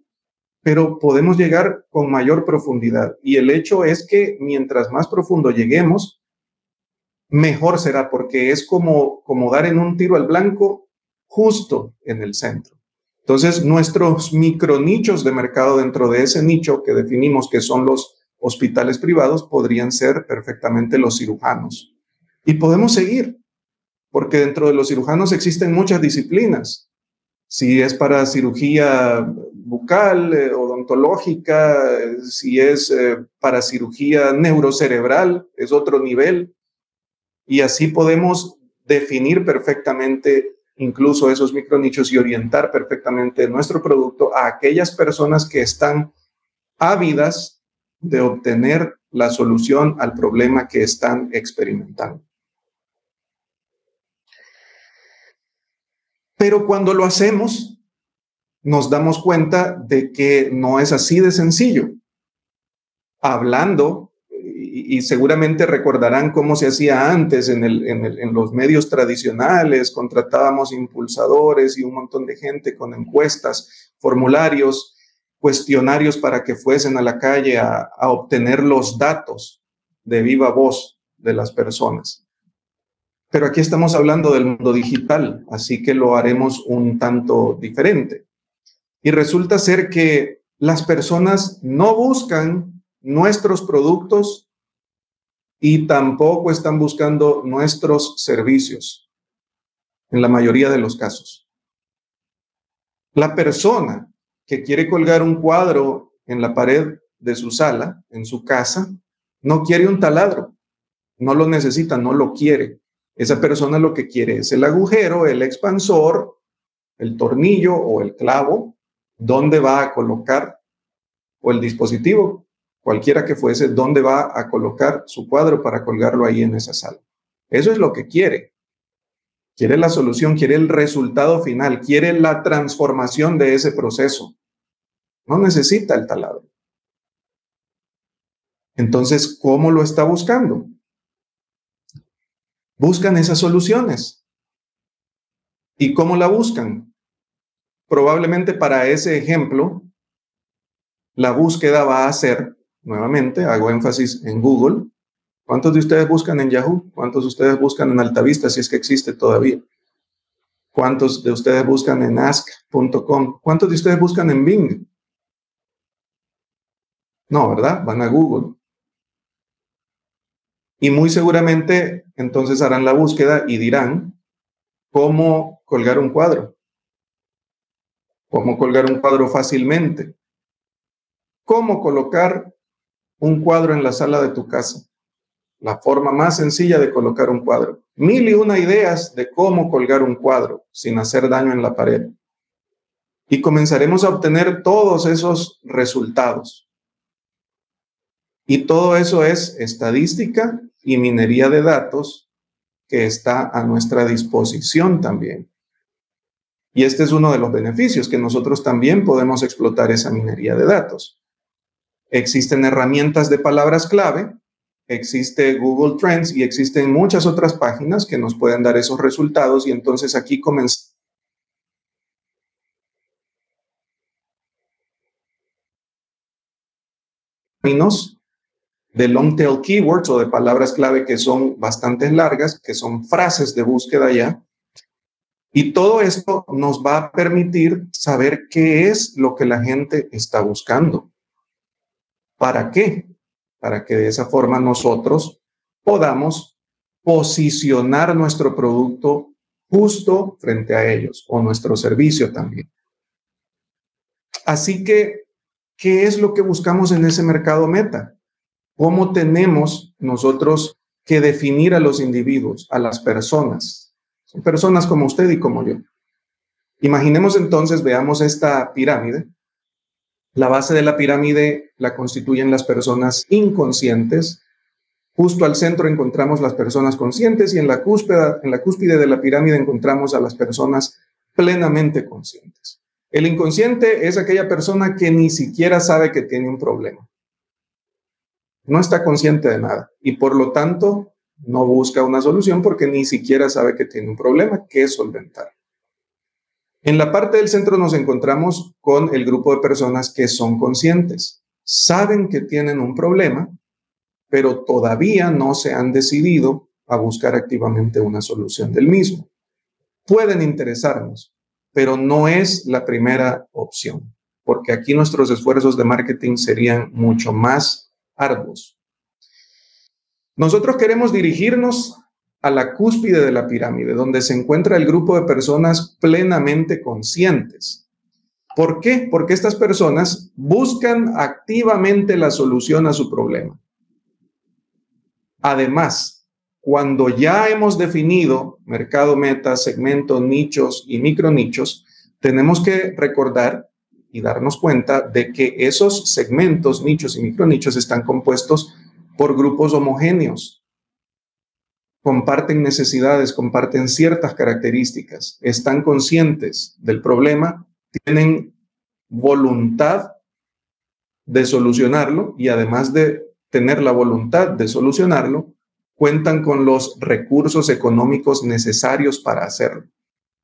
pero podemos llegar con mayor profundidad. Y el hecho es que mientras más profundo lleguemos, mejor será, porque es como, como dar en un tiro al blanco justo en el centro. Entonces, nuestros micronichos de mercado dentro de ese nicho que definimos que son los hospitales privados podrían ser perfectamente los cirujanos. Y podemos seguir, porque dentro de los cirujanos existen muchas disciplinas. Si es para cirugía bucal, eh, odontológica, si es eh, para cirugía neurocerebral, es otro nivel. Y así podemos definir perfectamente incluso esos micronichos y orientar perfectamente nuestro producto a aquellas personas que están ávidas de obtener la solución al problema que están experimentando. Pero cuando lo hacemos, nos damos cuenta de que no es así de sencillo. Hablando, y, seguramente recordarán cómo se hacía antes en, los medios tradicionales, contratábamos impulsadores y un montón de gente con encuestas, formularios, cuestionarios para que fuesen a la calle a obtener los datos de viva voz de las personas. Pero aquí estamos hablando del mundo digital, así que lo haremos un tanto diferente. Y resulta ser que las personas no buscan nuestros productos y tampoco están buscando nuestros servicios, en la mayoría de los casos. La persona que quiere colgar un cuadro en la pared de su sala, en su casa, no quiere un taladro, no lo necesita, no lo quiere. Esa persona lo que quiere es el agujero, el expansor, el tornillo o el clavo, donde va a colocar, o el dispositivo, cualquiera que fuese, dónde va a colocar su cuadro para colgarlo ahí en esa sala. Eso es lo que quiere. Quiere la solución, quiere el resultado final, quiere la transformación de ese proceso. No necesita el taladro. Entonces, ¿cómo lo está buscando? Buscan esas soluciones. ¿Y cómo la buscan? Probablemente para ese ejemplo, la búsqueda va a ser, nuevamente, hago énfasis en Google. ¿Cuántos de ustedes buscan en Yahoo? ¿Cuántos de ustedes buscan en Altavista, si es que existe todavía? ¿Cuántos de ustedes buscan en ask.com? ¿Cuántos de ustedes buscan en Bing? No, ¿verdad? Van a Google. Y muy seguramente entonces harán la búsqueda y dirán cómo colgar un cuadro. Cómo colgar un cuadro fácilmente. Cómo colocar un cuadro en la sala de tu casa. La forma más sencilla de colocar un cuadro. Mil y una ideas de cómo colgar un cuadro sin hacer daño en la pared. Y comenzaremos a obtener todos esos resultados. Y todo eso es estadística y minería de datos que está a nuestra disposición también. Y este es uno de los beneficios, que nosotros también podemos explotar esa minería de datos. Existen herramientas de palabras clave, existe Google Trends y existen muchas otras páginas que nos pueden dar esos resultados y entonces aquí comenzamos de long tail keywords o de palabras clave que son bastante largas, que son frases de búsqueda ya. Y todo esto nos va a permitir saber qué es lo que la gente está buscando. ¿Para qué? Para que de esa forma nosotros podamos posicionar nuestro producto justo frente a ellos o nuestro servicio también. Así que, ¿qué es lo que buscamos en ese mercado meta? ¿Cómo tenemos nosotros que definir a los individuos, a las personas? Son personas como usted y como yo. Imaginemos entonces, veamos esta pirámide. La base de la pirámide la constituyen las personas inconscientes. Justo al centro encontramos las personas conscientes y en la cúspide, en la cúspide de la pirámide encontramos a las personas plenamente conscientes. El inconsciente es aquella persona que ni siquiera sabe que tiene un problema no está consciente de nada y por lo tanto no busca una solución porque ni siquiera sabe que tiene un problema que solventar. En la parte del centro nos encontramos con el grupo de personas que son conscientes, saben que tienen un problema, pero todavía no se han decidido a buscar activamente una solución del mismo. Pueden interesarnos, pero no es la primera opción, porque aquí nuestros esfuerzos de marketing serían mucho más arduos. Nosotros queremos dirigirnos a la cúspide de la pirámide, donde se encuentra el grupo de personas plenamente conscientes. ¿Por qué? Porque estas personas buscan activamente la solución a su problema. Además, cuando ya hemos definido mercado meta, segmentos, nichos y micronichos, tenemos que recordar y darnos cuenta de que esos segmentos, nichos y micronichos están compuestos por grupos homogéneos. Comparten necesidades, comparten ciertas características, están conscientes del problema, tienen voluntad de solucionarlo y además de tener la voluntad de solucionarlo, cuentan con los recursos económicos necesarios para hacerlo.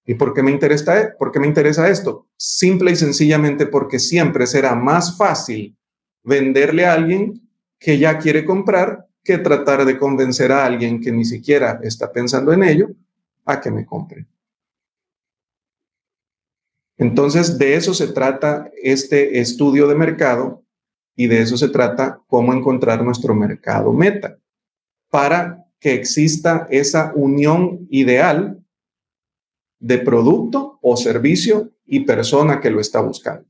¿Y por qué me interesa, por qué me interesa esto? Simple y sencillamente porque siempre será más fácil venderle a alguien que ya quiere comprar que tratar de convencer a alguien que ni siquiera está pensando en ello a que me compre. Entonces, de eso se trata este estudio de mercado y de eso se trata cómo encontrar nuestro mercado meta para que exista esa unión ideal de producto o servicio y persona que lo está buscando.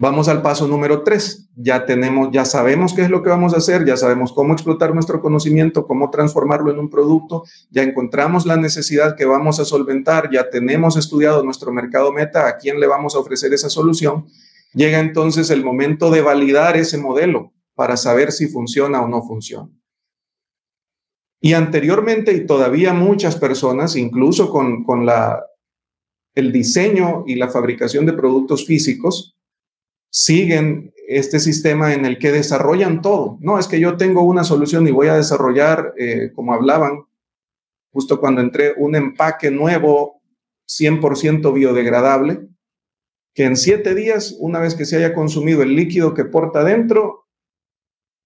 Vamos al paso número tres. Ya tenemos, ya sabemos qué es lo que vamos a hacer, ya sabemos cómo explotar nuestro conocimiento, cómo transformarlo en un producto, ya encontramos la necesidad que vamos a solventar, ya tenemos estudiado nuestro mercado meta, a quién le vamos a ofrecer esa solución. Llega entonces el momento de validar ese modelo para saber si funciona o no funciona. Y anteriormente, y todavía muchas personas, incluso con, con la, el diseño y la fabricación de productos físicos, siguen este sistema en el que desarrollan todo. No, es que yo tengo una solución y voy a desarrollar, eh, como hablaban, justo cuando entré, un empaque nuevo 100% biodegradable, que en siete días, una vez que se haya consumido el líquido que porta dentro,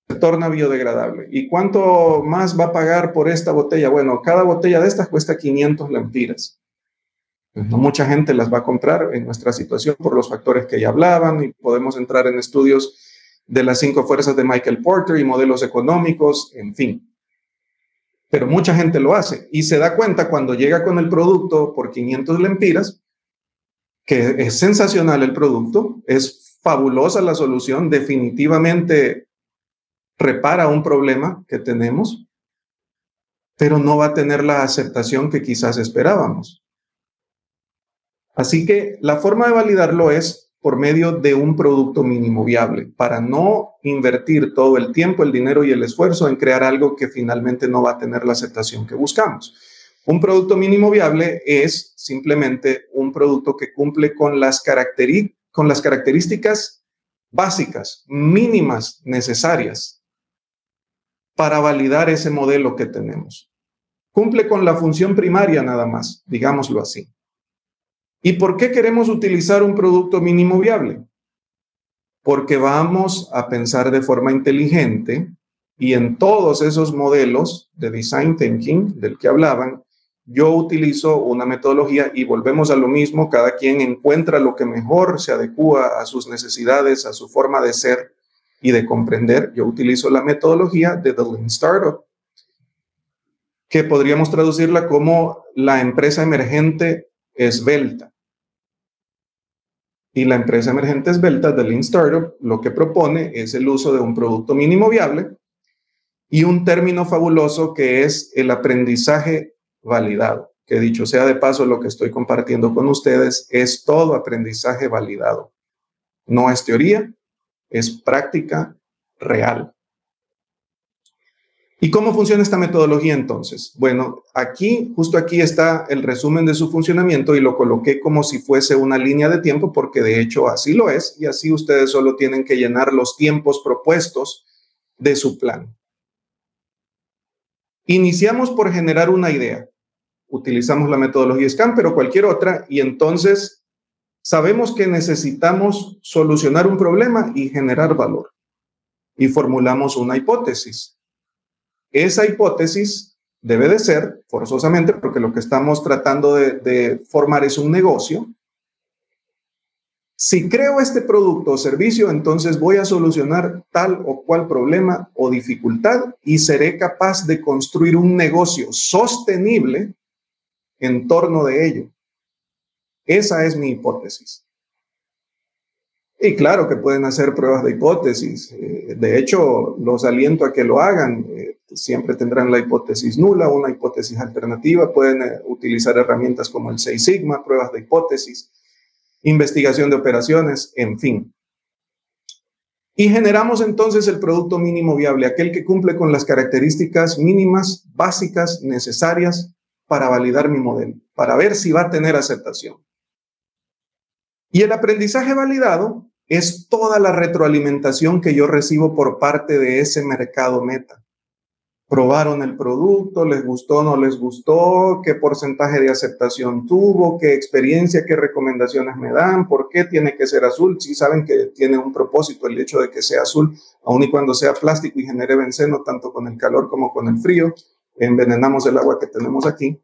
se torna biodegradable. ¿Y cuánto más va a pagar por esta botella? Bueno, cada botella de estas cuesta 500 lempiras. Mucha gente las va a comprar en nuestra situación por los factores que ya hablaban y podemos entrar en estudios de las cinco fuerzas de Michael Porter y modelos económicos, en fin. Pero mucha gente lo hace y se da cuenta cuando llega con el producto por 500 lempiras que es sensacional el producto, es fabulosa la solución, definitivamente repara un problema que tenemos, pero no va a tener la aceptación que quizás esperábamos. Así que la forma de validarlo es por medio de un producto mínimo viable, para no invertir todo el tiempo, el dinero y el esfuerzo en crear algo que finalmente no va a tener la aceptación que buscamos. Un producto mínimo viable es simplemente un producto que cumple con las, con las características básicas, mínimas, necesarias para validar ese modelo que tenemos. Cumple con la función primaria nada más, digámoslo así. ¿Y por qué queremos utilizar un producto mínimo viable? Porque vamos a pensar de forma inteligente y en todos esos modelos de design thinking del que hablaban, yo utilizo una metodología y volvemos a lo mismo, cada quien encuentra lo que mejor se adecua a sus necesidades, a su forma de ser y de comprender. Yo utilizo la metodología de The Lean Startup, que podríamos traducirla como la empresa emergente esbelta. Y la empresa emergente esbelta de Lean Startup lo que propone es el uso de un producto mínimo viable y un término fabuloso que es el aprendizaje validado. Que dicho sea de paso, lo que estoy compartiendo con ustedes es todo aprendizaje validado. No es teoría, es práctica real. ¿Y cómo funciona esta metodología entonces? Bueno, aquí, justo aquí está el resumen de su funcionamiento y lo coloqué como si fuese una línea de tiempo porque de hecho así lo es y así ustedes solo tienen que llenar los tiempos propuestos de su plan. Iniciamos por generar una idea. Utilizamos la metodología SCAM, pero cualquier otra, y entonces sabemos que necesitamos solucionar un problema y generar valor. Y formulamos una hipótesis esa hipótesis debe de ser, forzosamente, porque lo que estamos tratando de, formar es un negocio. Si creo este producto o servicio, entonces voy a solucionar tal o cual problema o dificultad y seré capaz de construir un negocio sostenible en torno de ello. Esa es mi hipótesis. Y claro que pueden hacer pruebas de hipótesis. Eh, de hecho, los aliento a que lo hagan. Eh, siempre tendrán la hipótesis nula, una hipótesis alternativa. Pueden eh, utilizar herramientas como el 6 Sigma, pruebas de hipótesis, investigación de operaciones, en fin. Y generamos entonces el producto mínimo viable, aquel que cumple con las características mínimas, básicas, necesarias para validar mi modelo, para ver si va a tener aceptación. Y el aprendizaje validado es toda la retroalimentación que yo recibo por parte de ese mercado meta. Probaron el producto, les gustó, no les gustó, qué porcentaje de aceptación tuvo, qué experiencia, qué recomendaciones me dan, por qué tiene que ser azul. Si saben que tiene un propósito el hecho de que sea azul, aun y cuando sea plástico y genere benceno, tanto con el calor como con el frío, envenenamos el agua que tenemos aquí.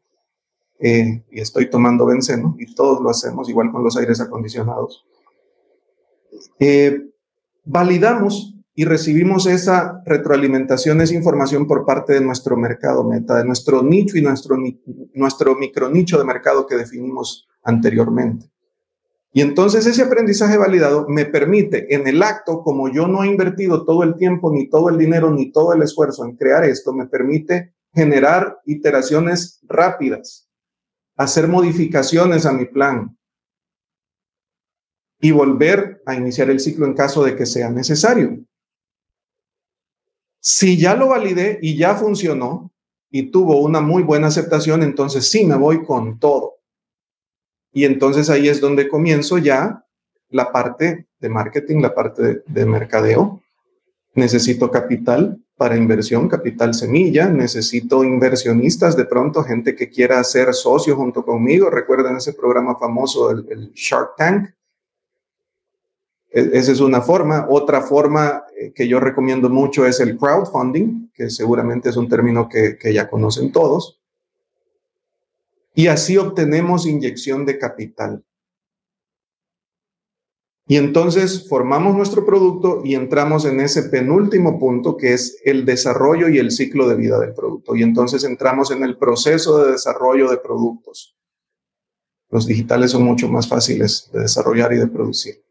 Eh, y estoy tomando benceno, y todos lo hacemos, igual con los aires acondicionados. Eh, validamos y recibimos esa retroalimentación, esa información por parte de nuestro mercado meta, de nuestro nicho y nuestro, nuestro micronicho de mercado que definimos anteriormente. Y entonces ese aprendizaje validado me permite en el acto, como yo no he invertido todo el tiempo, ni todo el dinero, ni todo el esfuerzo en crear esto, me permite generar iteraciones rápidas, hacer modificaciones a mi plan y volver a iniciar el ciclo en caso de que sea necesario. Si ya lo validé y ya funcionó y tuvo una muy buena aceptación, entonces sí me voy con todo. Y entonces ahí es donde comienzo ya la parte de marketing, la parte de, mercadeo. Necesito capital para inversión, capital semilla. Necesito inversionistas, de pronto gente que quiera ser socio junto conmigo. Recuerden ese programa famoso, el Shark Tank esa es una forma. Otra forma eh, que yo recomiendo mucho es el crowdfunding, que seguramente es un término que, ya conocen todos. Y así obtenemos inyección de capital. Y entonces formamos nuestro producto y entramos en ese penúltimo punto que es el desarrollo y el ciclo de vida del producto. Y entonces entramos en el proceso de desarrollo de productos. Los digitales son mucho más fáciles de desarrollar y de producir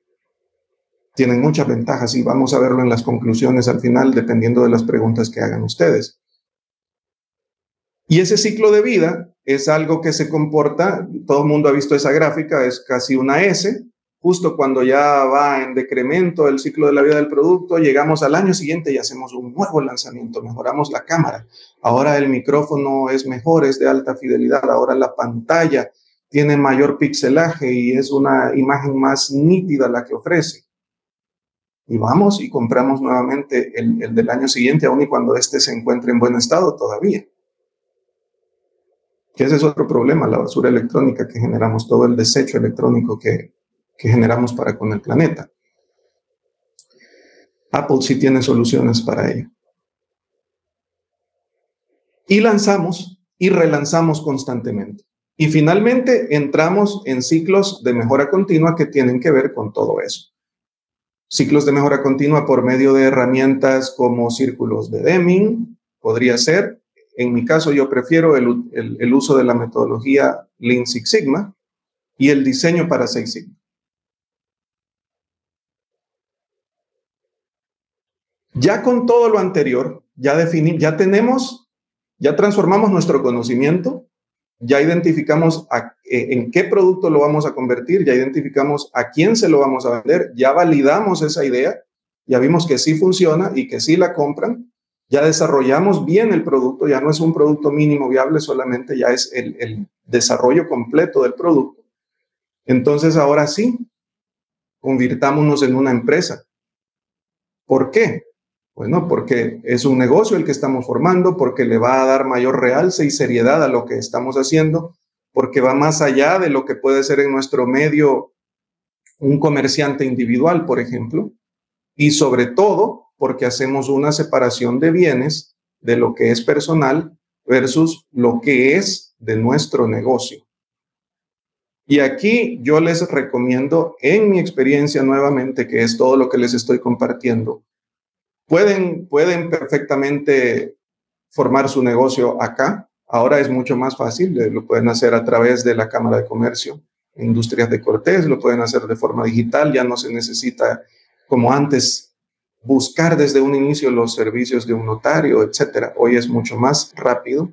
tienen muchas ventajas y vamos a verlo en las conclusiones al final, dependiendo de las preguntas que hagan ustedes. Y ese ciclo de vida es algo que se comporta, todo el mundo ha visto esa gráfica, es casi una S, justo cuando ya va en decremento el ciclo de la vida del producto, llegamos al año siguiente y hacemos un nuevo lanzamiento, mejoramos la cámara, ahora el micrófono es mejor, es de alta fidelidad, ahora la pantalla tiene mayor pixelaje y es una imagen más nítida la que ofrece y vamos y compramos nuevamente el, del año siguiente, aun y cuando éste se encuentre en buen estado todavía. Que ese es otro problema, la basura electrónica que generamos, todo el desecho electrónico que, que generamos para con el planeta. Apple sí tiene soluciones para ello. Y lanzamos y relanzamos constantemente. Y finalmente entramos en ciclos de mejora continua que tienen que ver con todo eso ciclos de mejora continua por medio de herramientas como círculos de Deming, podría ser. En mi caso, yo prefiero el, uso de la metodología Lean Six Sigma y el diseño para Six Sigma. Ya con todo lo anterior, ya definimos, ya tenemos, ya transformamos nuestro conocimiento ya identificamos eh, en qué producto lo vamos a convertir, ya identificamos a quién se lo vamos a vender, ya validamos esa idea, ya vimos que sí funciona y que sí la compran, ya desarrollamos bien el producto, ya no es un producto mínimo viable solamente, ya es el, el desarrollo completo del producto. Entonces ahora sí, convirtámonos en una empresa. ¿Por qué? Bueno, porque es un negocio el que estamos formando, porque le va a dar mayor realce y seriedad a lo que estamos haciendo, porque va más allá de lo que puede ser en nuestro medio un comerciante individual, por ejemplo, y sobre todo porque hacemos una separación de bienes de lo que es personal versus lo que es de nuestro negocio. Y aquí yo les recomiendo, en mi experiencia nuevamente, que es todo lo que les estoy compartiendo, Pueden, pueden perfectamente formar su negocio acá. Ahora es mucho más fácil, lo pueden hacer a través de la Cámara de Comercio, Industrias de Cortés, lo pueden hacer de forma digital, ya no se necesita como antes buscar desde un inicio los servicios de un notario, etcétera. Hoy es mucho más rápido.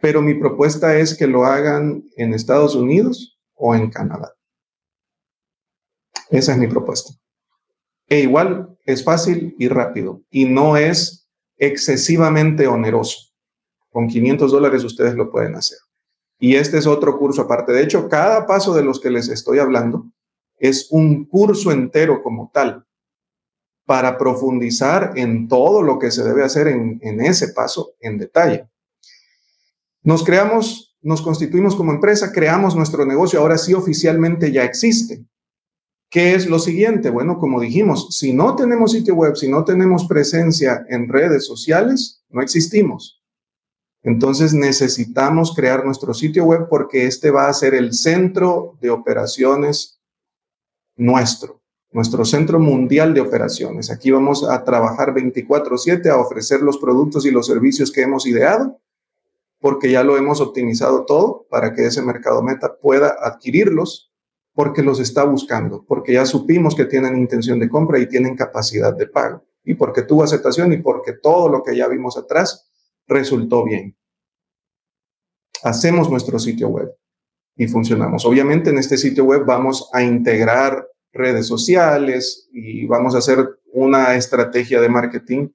Pero mi propuesta es que lo hagan en Estados Unidos o en Canadá. Esa es mi propuesta. E igual es fácil y rápido y no es excesivamente oneroso. Con 500 dólares ustedes lo pueden hacer. Y este es otro curso aparte. De hecho, cada paso de los que les estoy hablando es un curso entero como tal para profundizar en todo lo que se debe hacer en, en ese paso en detalle. Nos creamos, nos constituimos como empresa, creamos nuestro negocio, ahora sí oficialmente ya existe. ¿Qué es lo siguiente? Bueno, como dijimos, si no tenemos sitio web, si no tenemos presencia en redes sociales, no existimos. Entonces necesitamos crear nuestro sitio web porque este va a ser el centro de operaciones nuestro, nuestro centro mundial de operaciones. Aquí vamos a trabajar 24/7 a ofrecer los productos y los servicios que hemos ideado porque ya lo hemos optimizado todo para que ese mercado meta pueda adquirirlos porque los está buscando, porque ya supimos que tienen intención de compra y tienen capacidad de pago, y porque tuvo aceptación y porque todo lo que ya vimos atrás resultó bien. Hacemos nuestro sitio web y funcionamos. Obviamente en este sitio web vamos a integrar redes sociales y vamos a hacer una estrategia de marketing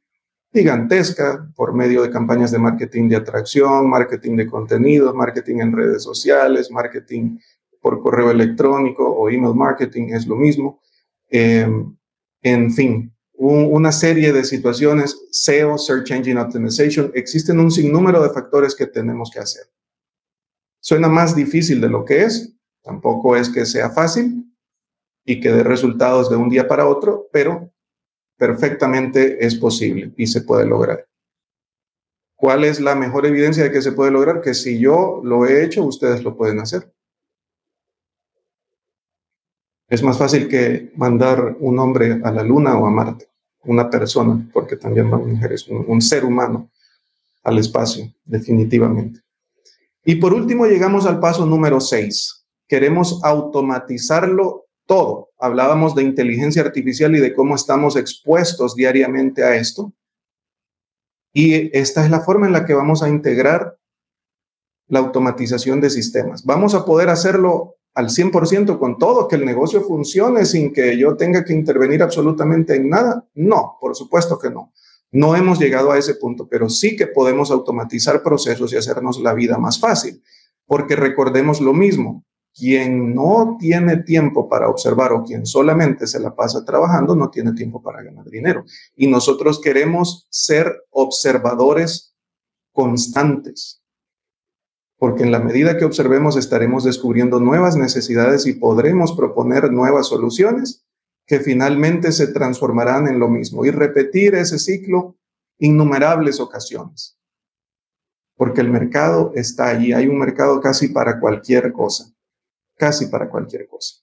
gigantesca por medio de campañas de marketing de atracción, marketing de contenidos, marketing en redes sociales, marketing por correo electrónico o email marketing, es lo mismo. Em, en fin, una serie de situaciones, SEO, Search Engine Optimization, existen un sinnúmero de factores que tenemos que hacer. Suena más difícil de lo que es, tampoco es que sea fácil y que dé resultados de un día para otro, pero perfectamente es posible y se puede lograr. ¿Cuál es la mejor evidencia de que se puede lograr? Que si yo lo he hecho, ustedes lo pueden hacer. Es más fácil que mandar un hombre a la luna o a Marte, una persona, porque también van mujeres, un, un ser humano al espacio, definitivamente. Y por último, llegamos al paso número 6. Queremos automatizarlo todo. Hablábamos de inteligencia artificial y de cómo estamos expuestos diariamente a esto. Y esta es la forma en la que vamos a integrar la automatización de sistemas. Vamos a poder hacerlo al 100% con todo, que el negocio funcione sin que yo tenga que intervenir absolutamente en nada. No, por supuesto que no. No hemos llegado a ese punto, pero sí que podemos automatizar procesos y hacernos la vida más fácil, porque recordemos lo mismo, quien no tiene tiempo para observar o quien solamente se la pasa trabajando no tiene tiempo para ganar dinero. Y nosotros queremos ser observadores constantes, porque en la medida que observemos estaremos descubriendo nuevas necesidades y podremos proponer nuevas soluciones que finalmente se transformarán en lo mismo y repetir ese ciclo innumerables ocasiones. Porque el mercado está allí, hay un mercado casi para cualquier cosa casi para cualquier cosa.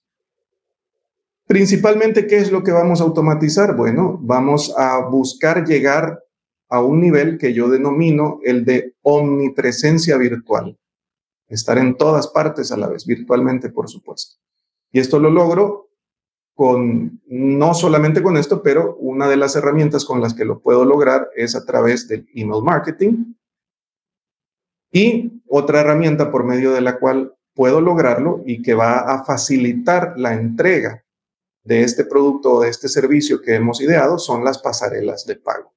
Principalmente, ¿qué es lo que vamos a automatizar? Bueno, vamos a buscar llegar a un nivel que yo denomino el de omnipresencia virtual. Estar en todas partes a la vez, virtualmente, por supuesto. Y esto lo logro con, no solamente con esto, pero una de las herramientas con las que lo puedo lograr es a través del email marketing. Y otra herramienta por medio de la cual puedo lograrlo y que va a facilitar la entrega de este producto o de este servicio que hemos ideado son las pasarelas de pago.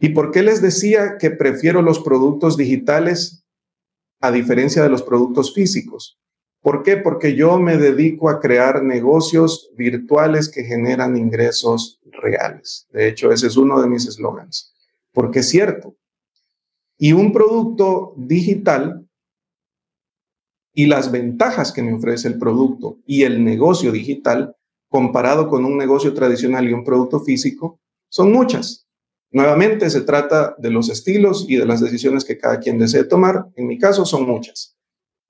¿Y por qué les decía que prefiero los productos digitales a diferencia de los productos físicos? ¿Por qué? Porque yo me dedico a crear negocios virtuales que generan ingresos reales. De hecho, ese es uno de mis eslogans. Porque es cierto. Y un producto digital y las ventajas que me ofrece el producto y el negocio digital comparado con un negocio tradicional y un producto físico son muchas. Nuevamente se trata de los estilos y de las decisiones que cada quien desee tomar. En mi caso son muchas.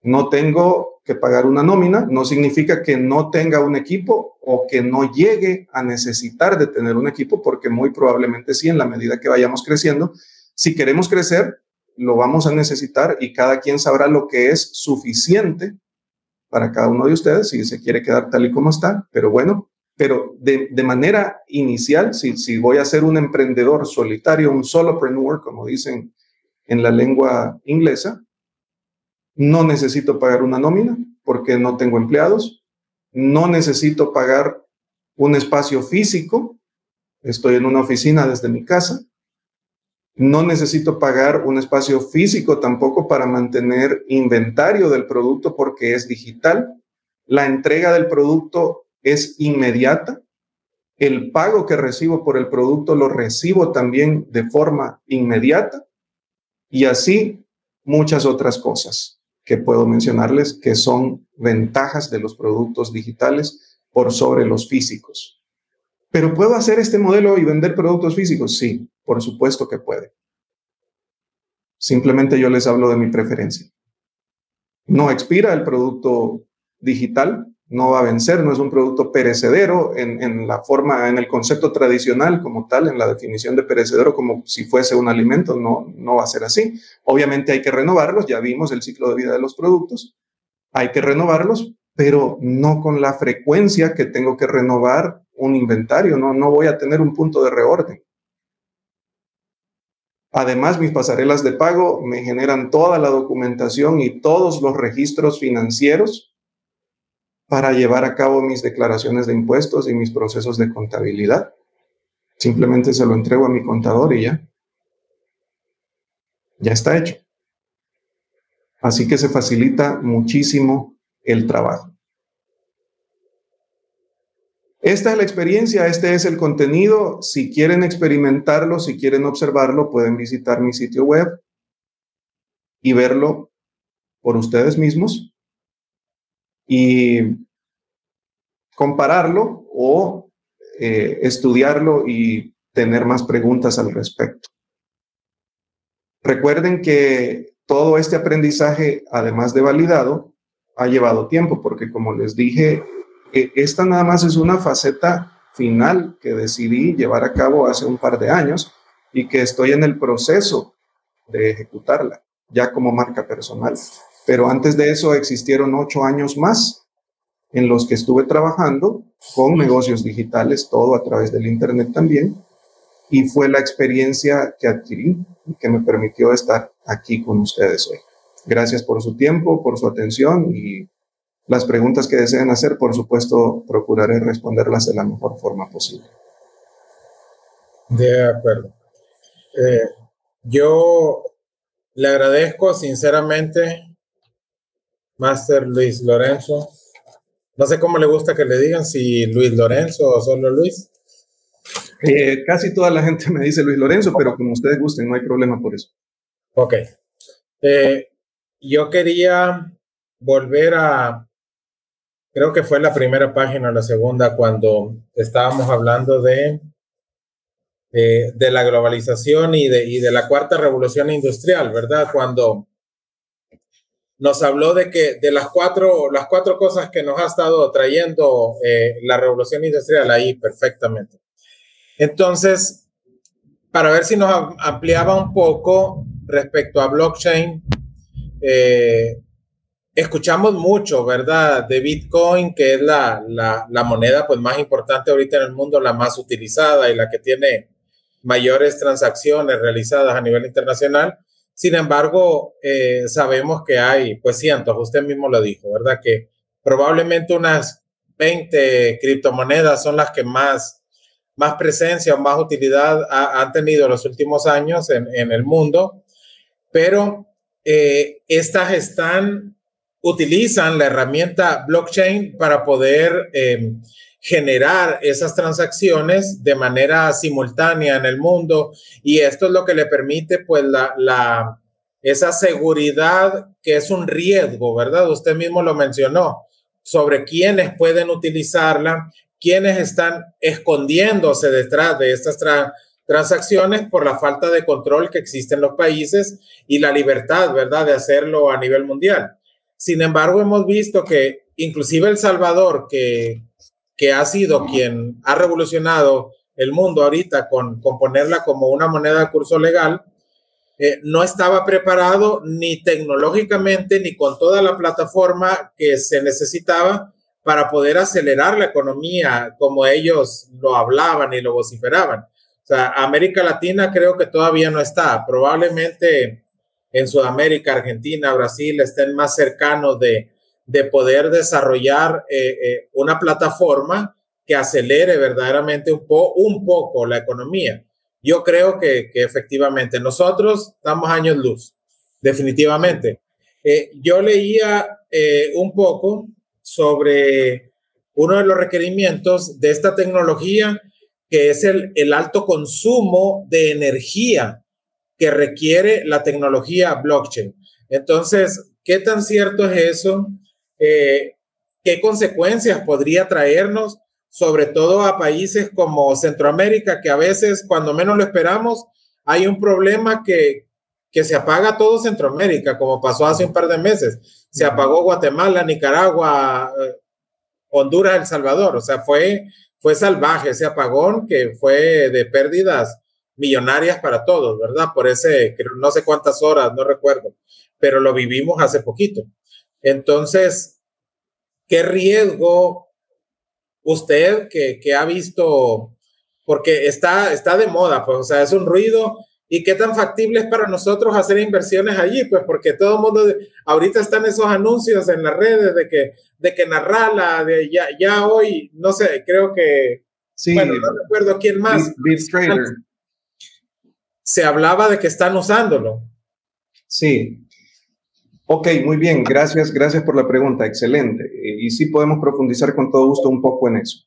No tengo que pagar una nómina, no significa que no tenga un equipo o que no llegue a necesitar de tener un equipo, porque muy probablemente sí, en la medida que vayamos creciendo. Si queremos crecer, lo vamos a necesitar y cada quien sabrá lo que es suficiente para cada uno de ustedes si se quiere quedar tal y como está, pero bueno, pero de, manera inicial, si, si voy a ser un emprendedor solitario, un solopreneur, como dicen en la lengua inglesa, no necesito pagar una nómina porque no tengo empleados, no necesito pagar un espacio físico, estoy en una oficina desde mi casa, no necesito pagar un espacio físico tampoco para mantener inventario del producto porque es digital. La entrega del producto es inmediata. El pago que recibo por el producto lo recibo también de forma inmediata. Y así muchas otras cosas que puedo mencionarles que son ventajas de los productos digitales por sobre los físicos. Pero ¿puedo hacer este modelo y vender productos físicos? Sí, por supuesto que puede. Simplemente yo les hablo de mi preferencia. No expira el producto digital, no va a vencer, no es un producto perecedero en, la forma, en el concepto tradicional como tal, en la definición de perecedero como si fuese un alimento, no, no va a ser así. Obviamente hay que renovarlos, ya vimos el ciclo de vida de los productos, hay que renovarlos, pero no con la frecuencia que tengo que renovar un inventario, no, no voy a tener un punto de reorden. Además, mis pasarelas de pago me generan toda la documentación y todos los registros financieros para llevar a cabo mis declaraciones de impuestos y mis procesos de contabilidad. Simplemente se lo entrego a mi contador y ya. Ya está hecho. Así que se facilita muchísimo el trabajo. Esta es la experiencia, este es el contenido. Si quieren experimentarlo, si quieren observarlo, pueden visitar mi sitio web y verlo por ustedes mismos y compararlo o eh, estudiarlo y tener más preguntas al respecto. Recuerden que todo este aprendizaje, además de validado, ha llevado tiempo, porque como les dije, e, esta nada más es una faceta final que decidí llevar a cabo hace un par de años y que estoy en el proceso de ejecutarla, ya como marca personal. Pero antes de eso existieron ocho años más en los que estuve trabajando con negocios digitales, todo a través del Internet también, y fue la experiencia que adquirí y que me permitió estar aquí con ustedes hoy. Gracias por su tiempo, por su atención y las preguntas que deseen hacer, por supuesto, procuraré responderlas de la mejor forma posible. De acuerdo. Eh, yo le agradezco sinceramente, Master Luis Lorenzo. No sé cómo le gusta que le digan, si Luis Lorenzo o solo Luis. Eh, casi toda la gente me dice Luis Lorenzo, pero como ustedes gusten, no hay problema por eso. Ok. Eh, yo quería volver a, creo que fue la primera página o la segunda cuando estábamos hablando de, de, la globalización y de, y de la cuarta revolución industrial, ¿verdad? Cuando nos habló de que de las cuatro, las cuatro cosas que nos ha estado trayendo eh, la revolución industrial ahí perfectamente. Entonces, para ver si nos ampliaba un poco respecto a blockchain, eh, escuchamos mucho, ¿verdad? De Bitcoin, que es la, la, moneda pues, más importante ahorita en el mundo, la más utilizada y la que tiene mayores transacciones realizadas a nivel internacional. Sin embargo, eh, sabemos que hay, pues cientos, usted mismo lo dijo, ¿verdad? Que probablemente unas 20 criptomonedas son las que más, más presencia o más utilidad han tenido en los últimos años en, en el mundo, pero eh, estas están utilizan la herramienta blockchain para poder em, generar esas transacciones de manera simultánea en el mundo y esto es lo que le permite pues la, la esa seguridad que es un riesgo, ¿verdad? Usted mismo lo mencionó sobre quiénes pueden utilizarla, quiénes están escondiéndose detrás de estas transacciones por la falta de control que existe en los países y la libertad, ¿verdad?, de hacerlo a nivel mundial. Sin embargo, hemos visto que inclusive El Salvador, que, que ha sido quien ha revolucionado el mundo ahorita con, con ponerla como una moneda de curso legal, eh, no estaba preparado ni tecnológicamente ni con toda la plataforma que se necesitaba para poder acelerar la economía como ellos lo hablaban y lo vociferaban. O sea, América Latina creo que todavía no está. Probablemente en Sudamérica, Argentina, Brasil estén más cercanos de, de poder desarrollar eh, eh, una plataforma que acelere verdaderamente un, un poco la economía. Yo creo que, efectivamente nosotros damos años luz, definitivamente. Eh, yo leía un poco sobre uno de los requerimientos de esta tecnología, que es el, el alto consumo de energía que requiere la tecnología blockchain. Entonces, ¿qué tan cierto es eso? Eh, ¿Qué consecuencias podría traernos, sobre todo a países como Centroamérica, que a veces, cuando menos lo esperamos, hay un problema que, que se apaga todo Centroamérica, como pasó hace un par de meses. Se apagó Guatemala, Nicaragua, eh, Honduras, El Salvador. O sea, fue, fue salvaje ese apagón que fue de pérdidas millonarias para todos, ¿verdad? Por ese, no sé cuántas horas, no recuerdo, pero lo vivimos hace poquito. Entonces, ¿qué riesgo usted que, que ha visto, porque está, está de moda, pues, o sea, es un ruido ¿Y qué tan factible es para nosotros hacer inversiones allí? Pues porque todo el mundo, ahorita están esos anuncios en las redes de que, de que Narrala, de ya, ya hoy, no sé, creo que, sí, bueno, no recuerdo quién más. Se hablaba de que están usándolo. Sí. Ok, muy bien, gracias, gracias por la pregunta, excelente. Y sí podemos profundizar con todo gusto un poco en eso.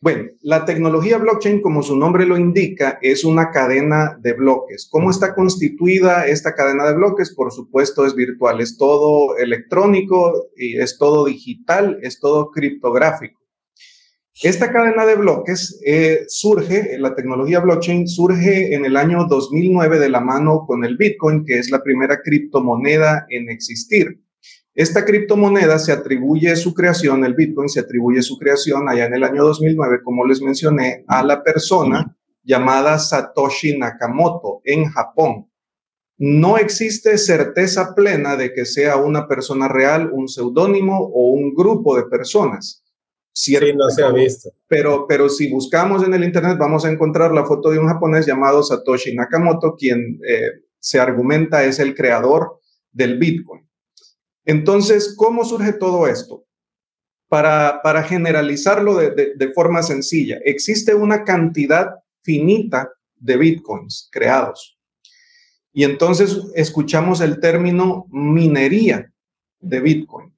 Bueno, la tecnología blockchain, como su nombre lo indica, es una cadena de bloques. ¿Cómo está constituida esta cadena de bloques? Por supuesto, es virtual, es todo electrónico, es todo digital, es todo criptográfico. Esta cadena de bloques eh, surge, la tecnología blockchain surge en el año 2009 de la mano con el Bitcoin, que es la primera criptomoneda en existir. Esta criptomoneda se atribuye su creación, el Bitcoin se atribuye su creación allá en el año 2009, como les mencioné, a la persona llamada Satoshi Nakamoto en Japón. No existe certeza plena de que sea una persona real, un seudónimo o un grupo de personas. Sí, no se ha visto. Pero, pero si buscamos en el Internet vamos a encontrar la foto de un japonés llamado Satoshi Nakamoto, quien eh, se argumenta es el creador del Bitcoin. Entonces, ¿cómo surge todo esto? Para, para generalizarlo de, forma sencilla, existe una cantidad finita de bitcoins creados. Y entonces escuchamos el término minería de bitcoin.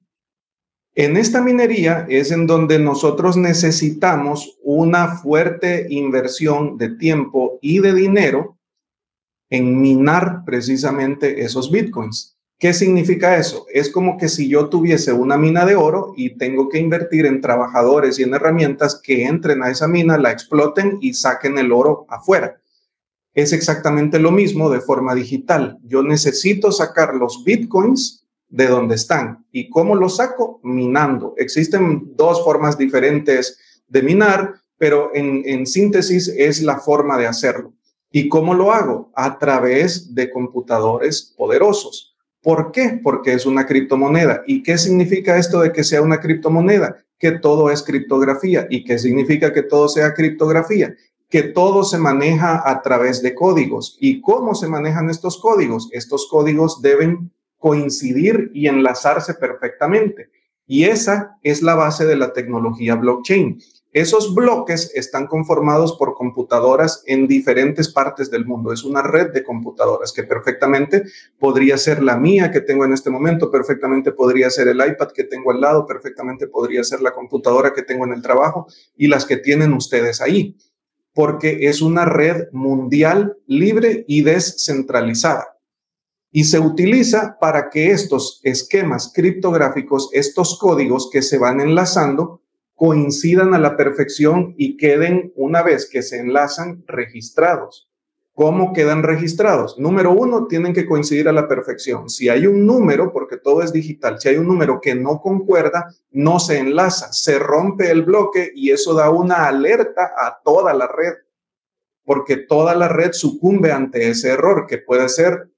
En esta minería es en donde nosotros necesitamos una fuerte inversión de tiempo y de dinero en minar precisamente esos bitcoins. ¿Qué significa eso? Es como que si yo tuviese una mina de oro y tengo que invertir en trabajadores y en herramientas que entren a esa mina, la exploten y saquen el oro afuera. Es exactamente lo mismo de forma digital. Yo necesito sacar los bitcoins de donde están. ¿Y cómo los saco? Minando. Existen dos formas diferentes de minar, pero en, en síntesis es la forma de hacerlo. ¿Y cómo lo hago? A través de computadores poderosos. ¿Por qué? Porque es una criptomoneda. ¿Y qué significa esto de que sea una criptomoneda? Que todo es criptografía. ¿Y qué significa que todo sea criptografía? Que todo se maneja a través de códigos. ¿Y cómo se manejan estos códigos? Estos códigos deben coincidir y enlazarse perfectamente. Y esa es la base de la tecnología blockchain. Esos bloques están conformados por computadoras en diferentes partes del mundo. Es una red de computadoras que perfectamente podría ser la mía que tengo en este momento, perfectamente podría ser el iPad que tengo al lado, perfectamente podría ser la computadora que tengo en el trabajo y las que tienen ustedes ahí, porque es una red mundial libre y descentralizada y se utiliza para que estos esquemas criptográficos, estos códigos que se van enlazando, coincidan a la perfección y queden, una vez que se enlazan, registrados. ¿Cómo quedan registrados? Número uno, tienen que coincidir a la perfección. Si hay un número, porque todo es digital, si hay un número que no concuerda, no se enlaza, se rompe el bloque y eso da una alerta a toda la red, porque toda la red sucumbe ante ese error, que puede ser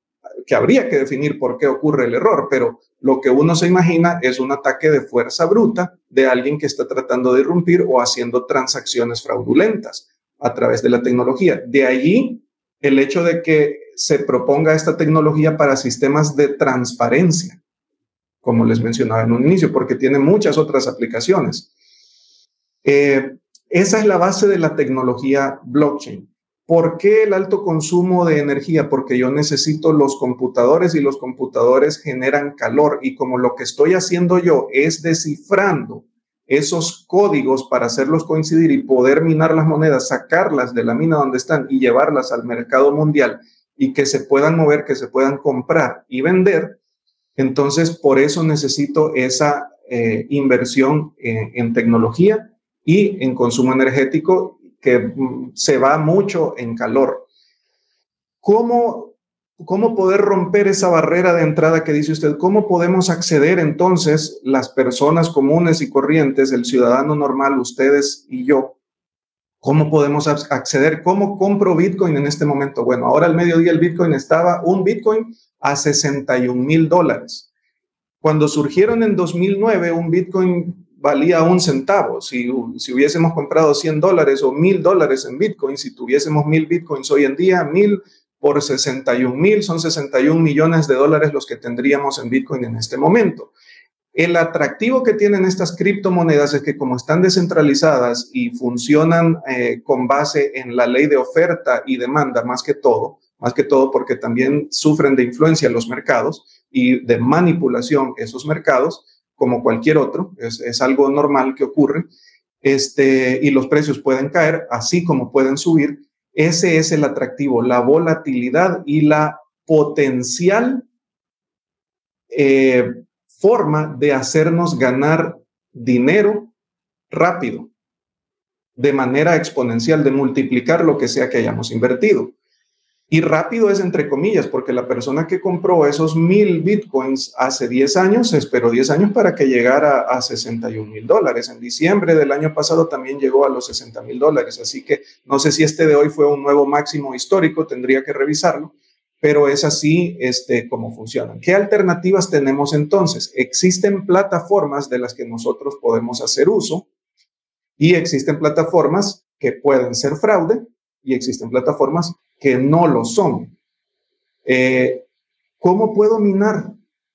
que habría que definir por qué ocurre el error, pero lo que uno se imagina es un ataque de fuerza bruta de alguien que está tratando de irrumpir o haciendo transacciones fraudulentas a través de la tecnología. De allí el hecho de que se proponga esta tecnología para sistemas de transparencia, como les mencionaba en un inicio, porque tiene muchas otras aplicaciones. Eh, esa es la base de la tecnología blockchain. ¿Por qué el alto consumo de energía? Porque yo necesito los computadores y los computadores generan calor y como lo que estoy haciendo yo es descifrando esos códigos para hacerlos coincidir y poder minar las monedas, sacarlas de la mina donde están y llevarlas al mercado mundial y que se puedan mover, que se puedan comprar y vender, entonces por eso necesito esa eh, inversión en tecnología y en consumo energético que mm, se va mucho en calor. ¿Cómo, ¿Cómo poder romper esa barrera de entrada que dice usted? ¿Cómo podemos acceder entonces las personas comunes y corrientes, el ciudadano normal, ustedes y yo? ¿Cómo podemos acceder? ¿Cómo compro Bitcoin en este momento? Bueno, ahora al mediodía el Bitcoin estaba, un Bitcoin a 61 mil dólares. Cuando surgieron en 2009, un Bitcoin valía un centavo. Si, si hubiésemos comprado 100 dólares o 1000 dólares en Bitcoin, si tuviésemos 1000 Bitcoins hoy en día, 1000 por 61 mil, son 61 millones de dólares los que tendríamos en Bitcoin en este momento. El atractivo que tienen estas criptomonedas es que como están descentralizadas y funcionan eh, con base en la ley de oferta y demanda más que todo, más que todo porque también sufren de influencia los mercados y de manipulación esos mercados, como cualquier otro, es, algo normal que ocurre, este, y los precios pueden caer, así como pueden subir. Ese es el atractivo, la volatilidad y la potencial eh, forma de hacernos ganar dinero rápido, de manera exponencial, de multiplicar lo que sea que hayamos invertido. Y rápido es entre comillas, porque la persona que compró esos mil bitcoins hace 10 años esperó 10 años para que llegara a 61 mil dólares. En diciembre del año pasado también llegó a los 60 mil dólares. Así que no sé si este de hoy fue un nuevo máximo histórico, tendría que revisarlo, pero es así este, como funcionan. ¿Qué alternativas tenemos entonces? Existen plataformas de las que nosotros podemos hacer uso y existen plataformas que pueden ser fraude y existen plataformas que no lo son. Eh, ¿Cómo puedo minar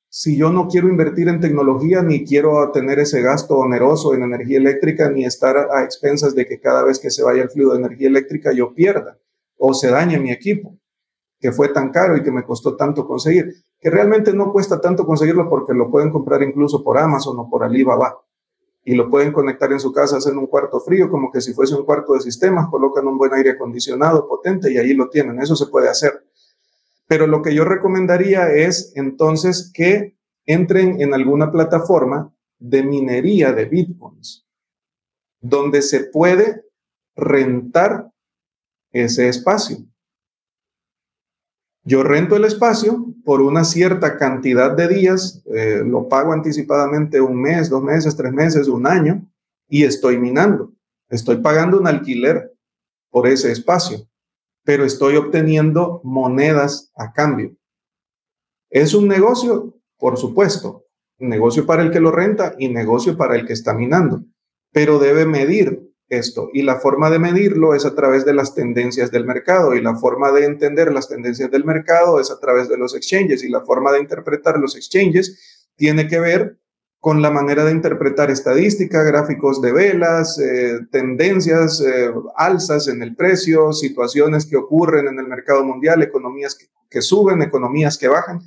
si yo no quiero invertir en tecnología ni quiero tener ese gasto oneroso en energía eléctrica ni estar a, expensas de que cada vez que se vaya el flujo de energía eléctrica yo pierda o se dañe mi equipo que fue tan caro y que me costó tanto conseguir, que realmente no cuesta tanto conseguirlo porque lo pueden comprar incluso por Amazon o por Alibaba y lo pueden conectar en su casa, hacen un cuarto frío, como que si fuese un cuarto de sistemas, colocan un buen aire acondicionado potente y ahí lo tienen. Eso se puede hacer. Pero lo que yo recomendaría es entonces que entren en alguna plataforma de minería de bitcoins, donde se puede rentar ese espacio. Yo rento el espacio por una cierta cantidad de días, eh, lo pago anticipadamente un mes, dos meses, tres meses, un año, y estoy minando. Estoy pagando un alquiler por ese espacio, pero estoy obteniendo monedas a cambio. ¿Es un negocio? Por supuesto. Negocio para el que lo renta y negocio para el que está minando, pero debe medir esto. Y la forma de medirlo es a través de las tendencias del mercado y la forma de entender las tendencias del mercado es a través de los exchanges y la forma de interpretar los exchanges tiene que ver con la manera de interpretar estadística, gráficos de velas, eh, tendencias, eh, alzas en el precio, situaciones que ocurren en el mercado mundial, economías que suben, economías que bajan,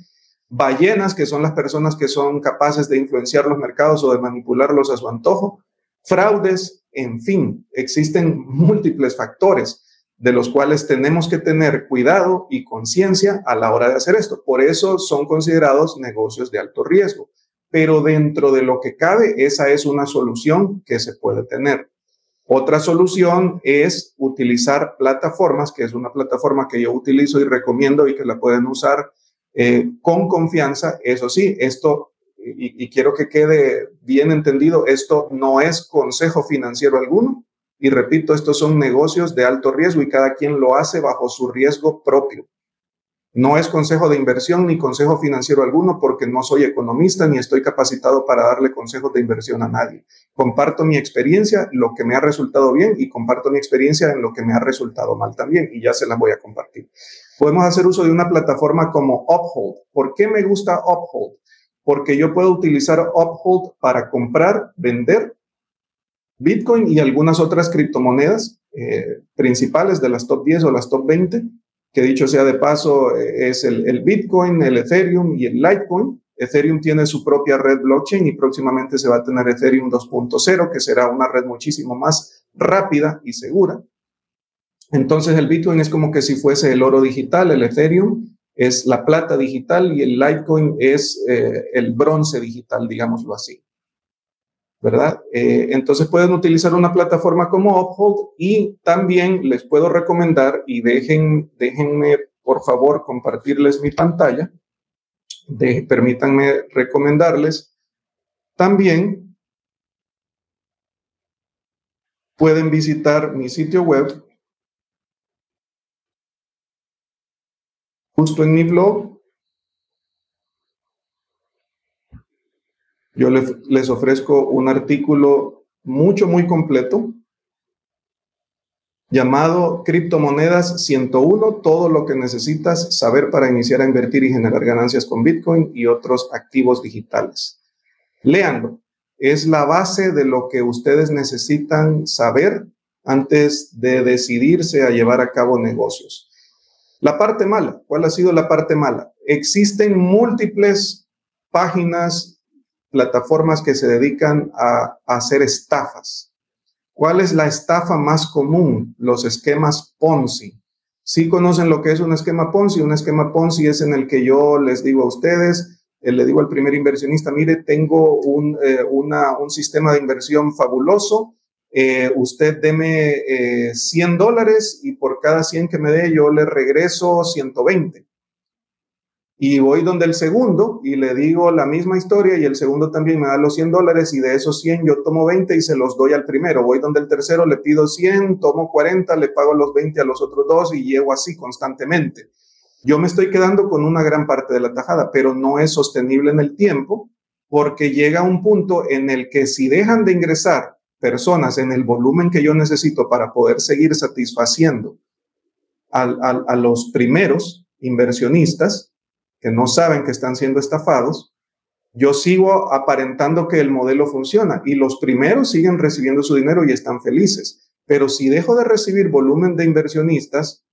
ballenas, que son las personas que son capaces de influenciar los mercados o de manipularlos a su antojo, fraudes, en fin, existen múltiples factores de los cuales tenemos que tener cuidado y conciencia a la hora de hacer esto. Por eso son considerados negocios de alto riesgo. Pero dentro de lo que cabe, esa es una solución que se puede tener. Otra solución es utilizar plataformas, que es una plataforma que yo utilizo y recomiendo y que la pueden usar eh, con confianza. Eso sí, esto y, quiero que quede bien entendido, esto no es consejo financiero alguno. Y repito, estos son negocios de alto riesgo y cada quien lo hace bajo su riesgo propio. No es consejo de inversión ni consejo financiero alguno porque no soy economista ni estoy capacitado para darle consejos de inversión a nadie. Comparto mi experiencia, lo que me ha resultado bien y comparto mi experiencia en lo que me ha resultado mal también y ya se las voy a compartir. Podemos hacer uso de una plataforma como Uphold. ¿Por qué me gusta Uphold? Porque yo puedo utilizar Uphold para comprar, vender Bitcoin y algunas otras criptomonedas eh, principales de las top 10 o las top 20, que dicho sea de paso eh, es el, el, Bitcoin, el Ethereum y el Litecoin. Ethereum tiene su propia red blockchain y próximamente se va a tener Ethereum 2.0, que será una red muchísimo más rápida y segura. Entonces el Bitcoin es como que si fuese el oro digital, el Ethereum es la plata digital y el Litecoin es eh, el bronce digital, digámoslo así. ¿Verdad? Eh, entonces pueden utilizar una plataforma como Uphold y también les puedo recomendar y dejen, déjenme por favor compartirles mi pantalla. De, permítanme recomendarles. También pueden visitar mi sitio web justo en mi blog, Yo les ofrezco un artículo mucho, muy completo llamado Criptomonedas 101, todo lo que necesitas saber para iniciar a invertir y generar ganancias con Bitcoin y otros activos digitales. Léanlo, es la base de lo que ustedes necesitan saber antes de decidirse a llevar a cabo negocios. La parte mala, ¿cuál ha sido la parte mala? Existen múltiples páginas, plataformas que se dedican a, hacer estafas. ¿Cuál es la estafa más común? Los esquemas Ponzi. Si conocen lo que es un esquema Ponzi, un esquema Ponzi es en el que yo les digo a ustedes, eh, le digo al primer inversionista, mire, tengo un, eh, un sistema de inversión fabuloso, eh, usted deme 100 dólares y por cada 100 que me dé yo le regreso 120. Y voy donde el segundo y le digo la misma historia y el segundo también me da los 100 dólares y de esos 100 yo tomo 20 y se los doy al primero. Voy donde el tercero le pido 100, tomo 40, le pago los 20 a los otros dos y llego así constantemente. Yo me estoy quedando con una gran parte de la tajada, pero no es sostenible en el tiempo porque llega un punto en el que si dejan de ingresar personas en el volumen que yo necesito para poder seguir satisfaciendo a los primeros inversionistas, que no saben que están siendo estafados, yo sigo aparentando que el modelo funciona y los primeros siguen recibiendo su dinero y están felices. Pero si dejo de recibir volumen de inversionistas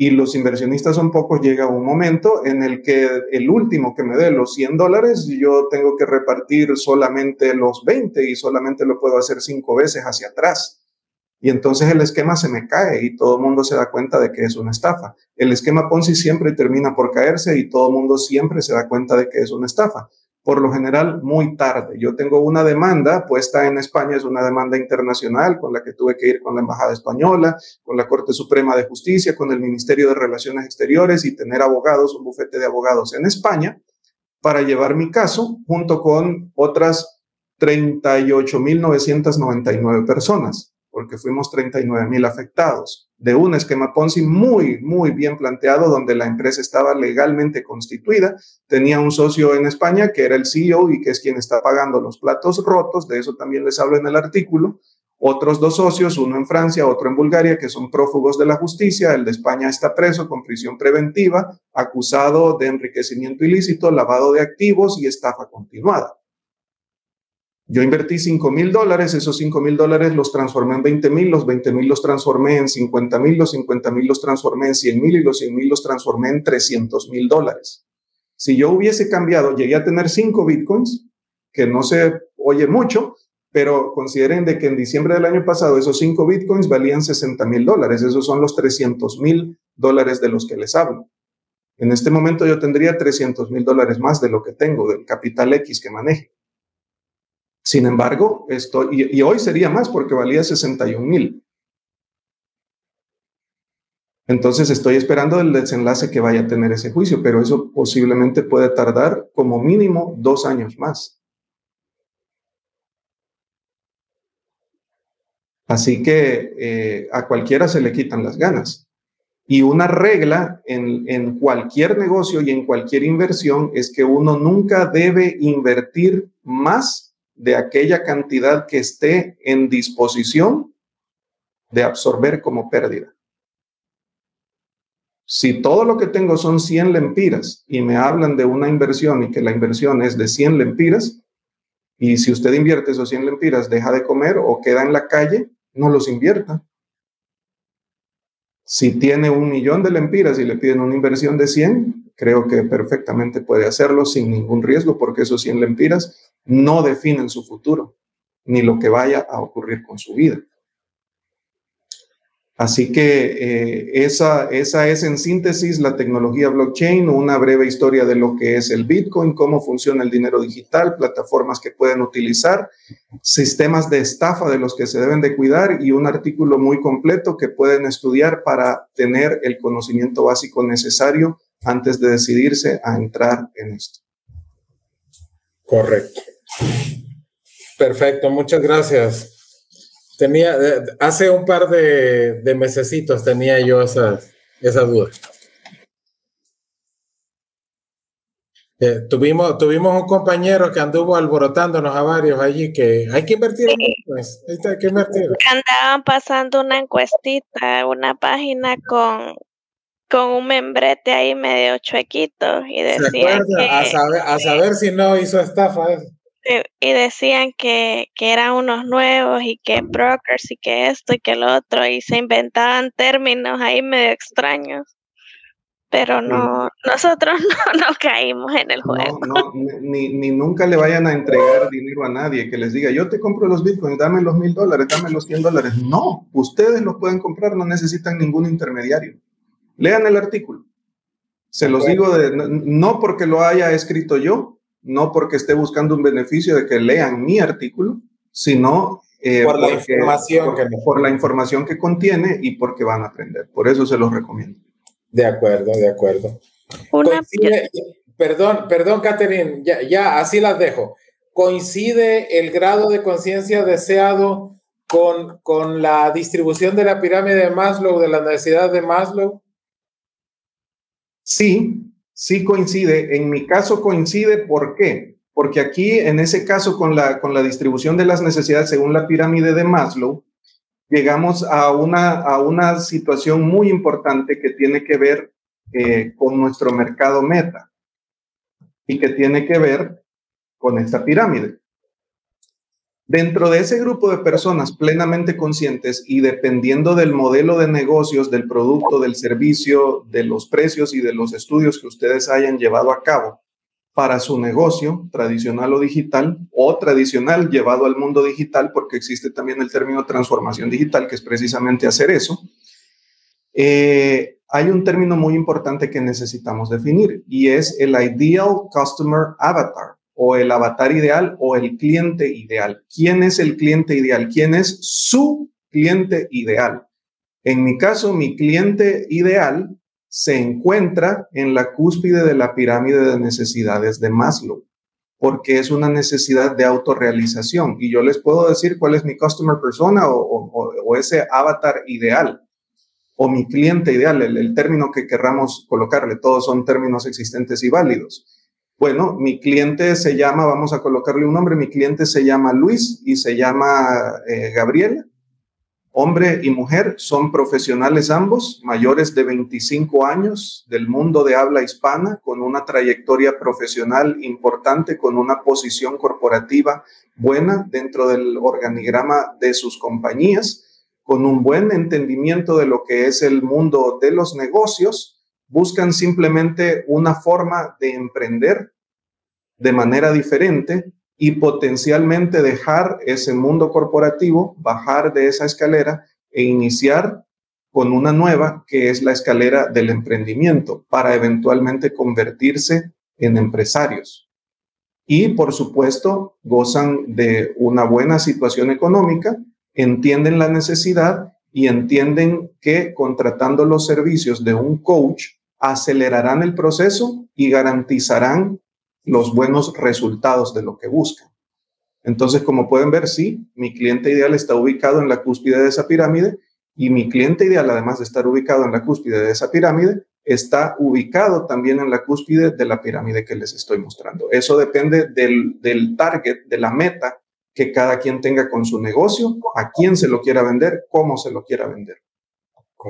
y los inversionistas son pocos, llega un momento en el que el último que me dé los 100 dólares, yo tengo que repartir solamente los 20 y solamente lo puedo hacer cinco veces hacia atrás. Y entonces el esquema se me cae y todo el mundo se da cuenta de que es una estafa. El esquema Ponzi siempre termina por caerse y todo el mundo siempre se da cuenta de que es una estafa. Por lo general, muy tarde. Yo tengo una demanda puesta en España, es una demanda internacional con la que tuve que ir con la Embajada Española, con la Corte Suprema de Justicia, con el Ministerio de Relaciones Exteriores y tener abogados, un bufete de abogados en España para llevar mi caso junto con otras 38.999 personas porque fuimos 39 mil afectados, de un esquema Ponzi muy, muy bien planteado, donde la empresa estaba legalmente constituida, tenía un socio en España que era el CEO y que es quien está pagando los platos rotos, de eso también les hablo en el artículo, otros dos socios, uno en Francia, otro en Bulgaria, que son prófugos de la justicia. El de España está preso con prisión preventiva, acusado de enriquecimiento ilícito, lavado de activos y estafa continuada. Yo invertí 5 mil dólares, esos 5 mil dólares los transformé en 20 mil, los 20 mil los transformé en 50 mil, los 50 mil los transformé en 100 mil y los 100 mil los transformé en 300 mil dólares. Si yo hubiese cambiado, llegué a tener 5 bitcoins, que no se oye mucho, pero consideren de que en diciembre del año pasado esos 5 bitcoins valían 60 mil dólares, esos son los 300 mil dólares de los que les hablo. En este momento yo tendría 300 mil dólares más de lo que tengo, del capital X que maneje. Sin embargo, esto, y, hoy sería más porque valía 61 mil. Entonces estoy esperando el desenlace que vaya a tener ese juicio, pero eso posiblemente puede tardar como mínimo dos años más. Así que eh, a cualquiera se le quitan las ganas. Y una regla en, cualquier negocio y en cualquier inversión es que uno nunca debe invertir más de aquella cantidad que esté en disposición de absorber como pérdida. Si todo lo que tengo son 100 lempiras y me hablan de una inversión y que la inversión es de 100 lempiras, y si usted invierte esos 100 lempiras, deja de comer o queda en la calle, no los invierta. Si tiene un millón de lempiras y le piden una inversión de 100, creo que perfectamente puede hacerlo sin ningún riesgo porque esos 100 lempiras no definen su futuro ni lo que vaya a ocurrir con su vida. Así que eh, esa, esa es en síntesis la tecnología blockchain, una breve historia de lo que es el Bitcoin, cómo funciona el dinero digital, plataformas que pueden utilizar, sistemas de estafa de los que se deben de cuidar y un artículo muy completo que pueden estudiar para tener el conocimiento básico necesario antes de decidirse a entrar en esto. Correcto. Perfecto, muchas gracias. Tenía, eh, hace un par de, de mesecitos tenía yo esa, esa duda. Eh, tuvimos, tuvimos un compañero que anduvo alborotándonos a varios allí que hay que invertir en pues, hay que invertir. Andaban pasando una encuestita, una página con, con un membrete ahí medio chuequito y decían que, a, saber, a saber si no hizo estafa eso. Y decían que, que eran unos nuevos y que brokers y que esto y que lo otro y se inventaban términos ahí medio extraños pero no, nosotros no, no, caímos en el juego. No, ni, ni, nunca le vayan a entregar dinero a nadie que les diga, yo te compro los bitcoins, dame los mil dólares, dame los cien dólares. No, ustedes los pueden comprar, no necesitan ningún intermediario. Lean el artículo. Se los digo de, no porque lo haya escrito yo, no porque esté buscando un beneficio de que lean mi artículo, sino eh, por, la información que, por la información que contiene y porque van a aprender. Por eso se los recomiendo. De acuerdo, de acuerdo. perdón, perdón, Catherine, ya, ya así las dejo. ¿Coincide el grado de conciencia deseado con, con la distribución de la pirámide de Maslow, de la necesidad de Maslow? Sí, sí coincide. En mi caso coincide, ¿por qué? Porque aquí, en ese caso, con la, con la distribución de las necesidades según la pirámide de Maslow, llegamos a una, a una situación muy importante que tiene que ver eh, con nuestro mercado meta y que tiene que ver con esta pirámide. Dentro de ese grupo de personas plenamente conscientes y dependiendo del modelo de negocios, del producto, del servicio, de los precios y de los estudios que ustedes hayan llevado a cabo, para su negocio, tradicional o digital, o tradicional llevado al mundo digital, porque existe también el término transformación digital, que es precisamente hacer eso. Eh, hay un término muy importante que necesitamos definir y es el Ideal Customer Avatar o el avatar ideal o el cliente ideal. ¿Quién es el cliente ideal? ¿Quién es su cliente ideal? En mi caso, mi cliente ideal se encuentra en la cúspide de la pirámide de necesidades de Maslow, porque es una necesidad de autorrealización. Y yo les puedo decir cuál es mi customer persona o, ese avatar ideal o mi cliente ideal, el, término que querramos colocarle, todos son términos existentes y válidos. Bueno, mi cliente se llama, vamos a colocarle un nombre, mi cliente se llama Luis y se llama eh, Gabriela Hombre y mujer son profesionales ambos, mayores de 25 años del mundo de habla hispana, con una trayectoria profesional importante, con una posición corporativa buena dentro del organigrama de sus compañías, con un buen entendimiento de lo que es el mundo de los negocios, buscan simplemente una forma de emprender de manera diferente y potencialmente dejar ese mundo corporativo, bajar de esa escalera e iniciar con una nueva que es la escalera del emprendimiento para eventualmente convertirse en empresarios. Y por supuesto, gozan de una buena situación económica, entienden la necesidad y entienden que contratando los servicios de un coach acelerarán el proceso y garantizarán los buenos resultados de lo que buscan. Entonces, como pueden ver, sí, mi cliente ideal está ubicado en la cúspide de esa pirámide y mi cliente ideal, además de estar ubicado en la cúspide de esa pirámide, está ubicado también en la cúspide de la pirámide que les estoy mostrando. Eso depende del, del target, de la meta que cada quien tenga con su negocio, a quién se lo quiera vender, cómo se lo quiera vender.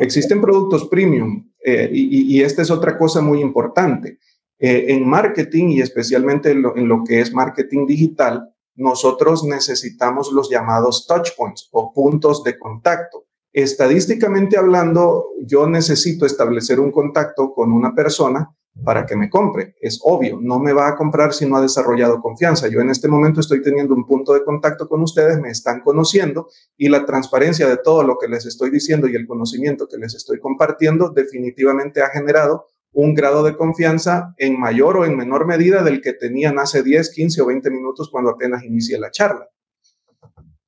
Existen productos premium eh, y, esta es otra cosa muy importante. Eh, en marketing y especialmente en lo, que es marketing digital, nosotros necesitamos los llamados touch points o puntos de contacto. Estadísticamente hablando, yo necesito establecer un contacto con una persona para que me compre. Es obvio, no me va a comprar si no ha desarrollado confianza. Yo en este momento estoy teniendo un punto de contacto con ustedes, me están conociendo y la transparencia de todo lo que les estoy diciendo y el conocimiento que les estoy compartiendo definitivamente ha generado un grado de confianza en mayor o en menor medida del que tenían hace 10, 15 o 20 minutos cuando apenas inicié la charla.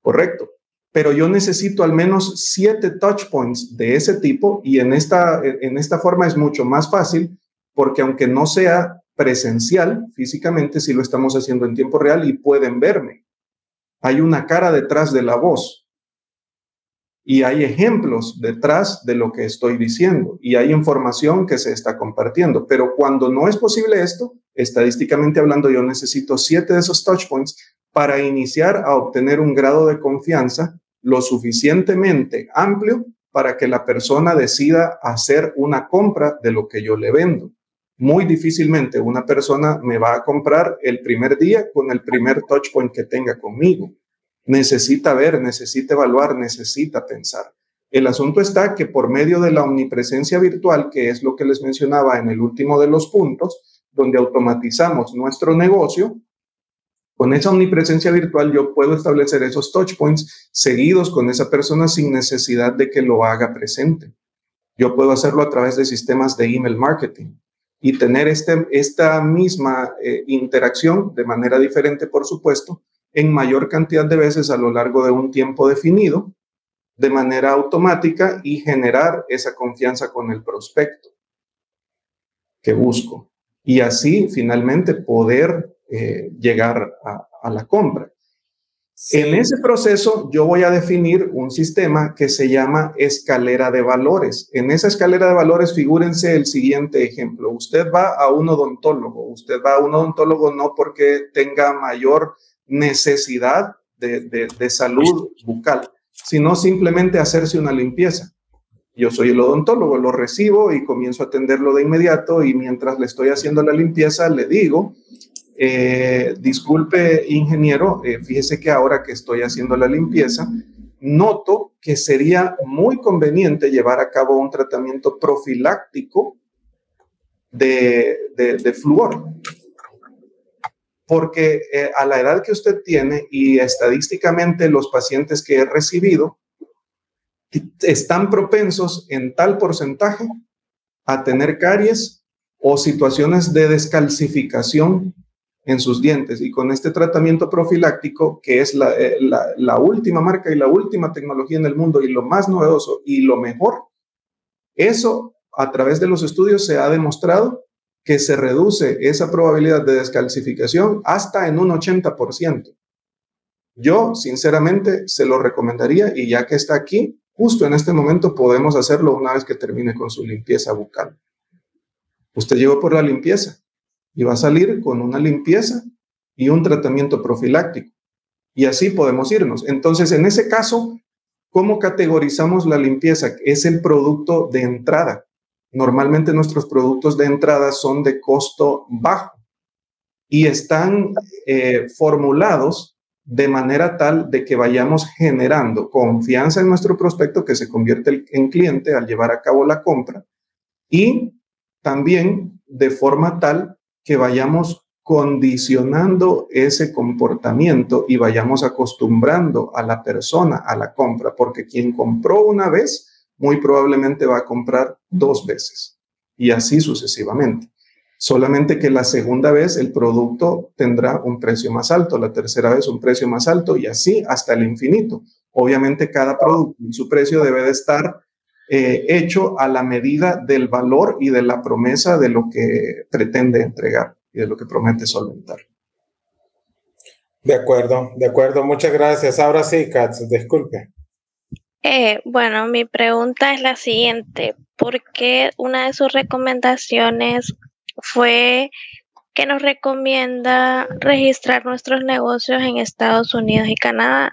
Correcto. Pero yo necesito al menos siete touch points de ese tipo y en esta, en esta forma es mucho más fácil porque aunque no sea presencial físicamente, sí lo estamos haciendo en tiempo real y pueden verme. Hay una cara detrás de la voz y hay ejemplos detrás de lo que estoy diciendo y hay información que se está compartiendo. Pero cuando no es posible esto, estadísticamente hablando, yo necesito siete de esos touch points para iniciar a obtener un grado de confianza lo suficientemente amplio para que la persona decida hacer una compra de lo que yo le vendo. Muy difícilmente una persona me va a comprar el primer día con el primer touch point que tenga conmigo. Necesita ver, necesita evaluar, necesita pensar. El asunto está que por medio de la omnipresencia virtual, que es lo que les mencionaba en el último de los puntos, donde automatizamos nuestro negocio, con esa omnipresencia virtual yo puedo establecer esos touch points seguidos con esa persona sin necesidad de que lo haga presente. Yo puedo hacerlo a través de sistemas de email marketing y tener este, esta misma eh, interacción de manera diferente, por supuesto, en mayor cantidad de veces a lo largo de un tiempo definido, de manera automática y generar esa confianza con el prospecto que busco. Y así finalmente poder eh, llegar a, la compra. En ese proceso yo voy a definir un sistema que se llama escalera de valores. En esa escalera de valores, figúrense el siguiente ejemplo. Usted va a un odontólogo. Usted va a un odontólogo no porque tenga mayor necesidad de, de salud bucal, sino simplemente hacerse una limpieza. Yo soy el odontólogo, lo recibo y comienzo a atenderlo de inmediato y mientras le estoy haciendo la limpieza le digo, eh, disculpe, ingeniero, eh, fíjese que ahora que estoy haciendo la limpieza, noto que sería muy conveniente llevar a cabo un tratamiento profiláctico de, de, flúor. Porque eh, a la edad que usted tiene y estadísticamente los pacientes que he recibido están propensos en tal porcentaje a tener caries o situaciones de descalcificación en sus dientes. Y con este tratamiento profiláctico, que es eh, la, última marca y la última tecnología en el mundo y lo más novedoso y lo mejor, eso a través de los estudios se ha demostrado que se reduce esa probabilidad de descalcificación hasta en un 80%. Yo, sinceramente, se lo recomendaría y ya que está aquí, justo en este momento podemos hacerlo una vez que termine con su limpieza bucal. Usted llegó por la limpieza, y va a salir con una limpieza y un tratamiento profiláctico. Y así podemos irnos. Entonces, en ese caso, ¿cómo categorizamos la limpieza? Es el producto de entrada. Normalmente nuestros productos de entrada son de costo bajo y están eh, formulados de manera tal de que vayamos generando confianza en nuestro prospecto que se convierte en cliente al llevar a cabo la compra y también de forma tal que vayamos condicionando ese comportamiento y vayamos acostumbrando a la persona a la compra, porque quien compró una vez, muy probablemente va a comprar dos veces y así sucesivamente. Solamente que la segunda vez el producto tendrá un precio más alto, la tercera vez un precio más alto y así hasta el infinito. Obviamente cada producto y su precio debe de estar eh, hecho a la medida del valor y de la promesa de lo que pretende entregar y de lo que promete solventar. De acuerdo, de acuerdo. Muchas gracias. Ahora sí, Katz, disculpe. Eh, bueno, mi pregunta es la siguiente. ¿Por qué una de sus recomendaciones fue que nos recomienda registrar nuestros negocios en Estados Unidos y Canadá?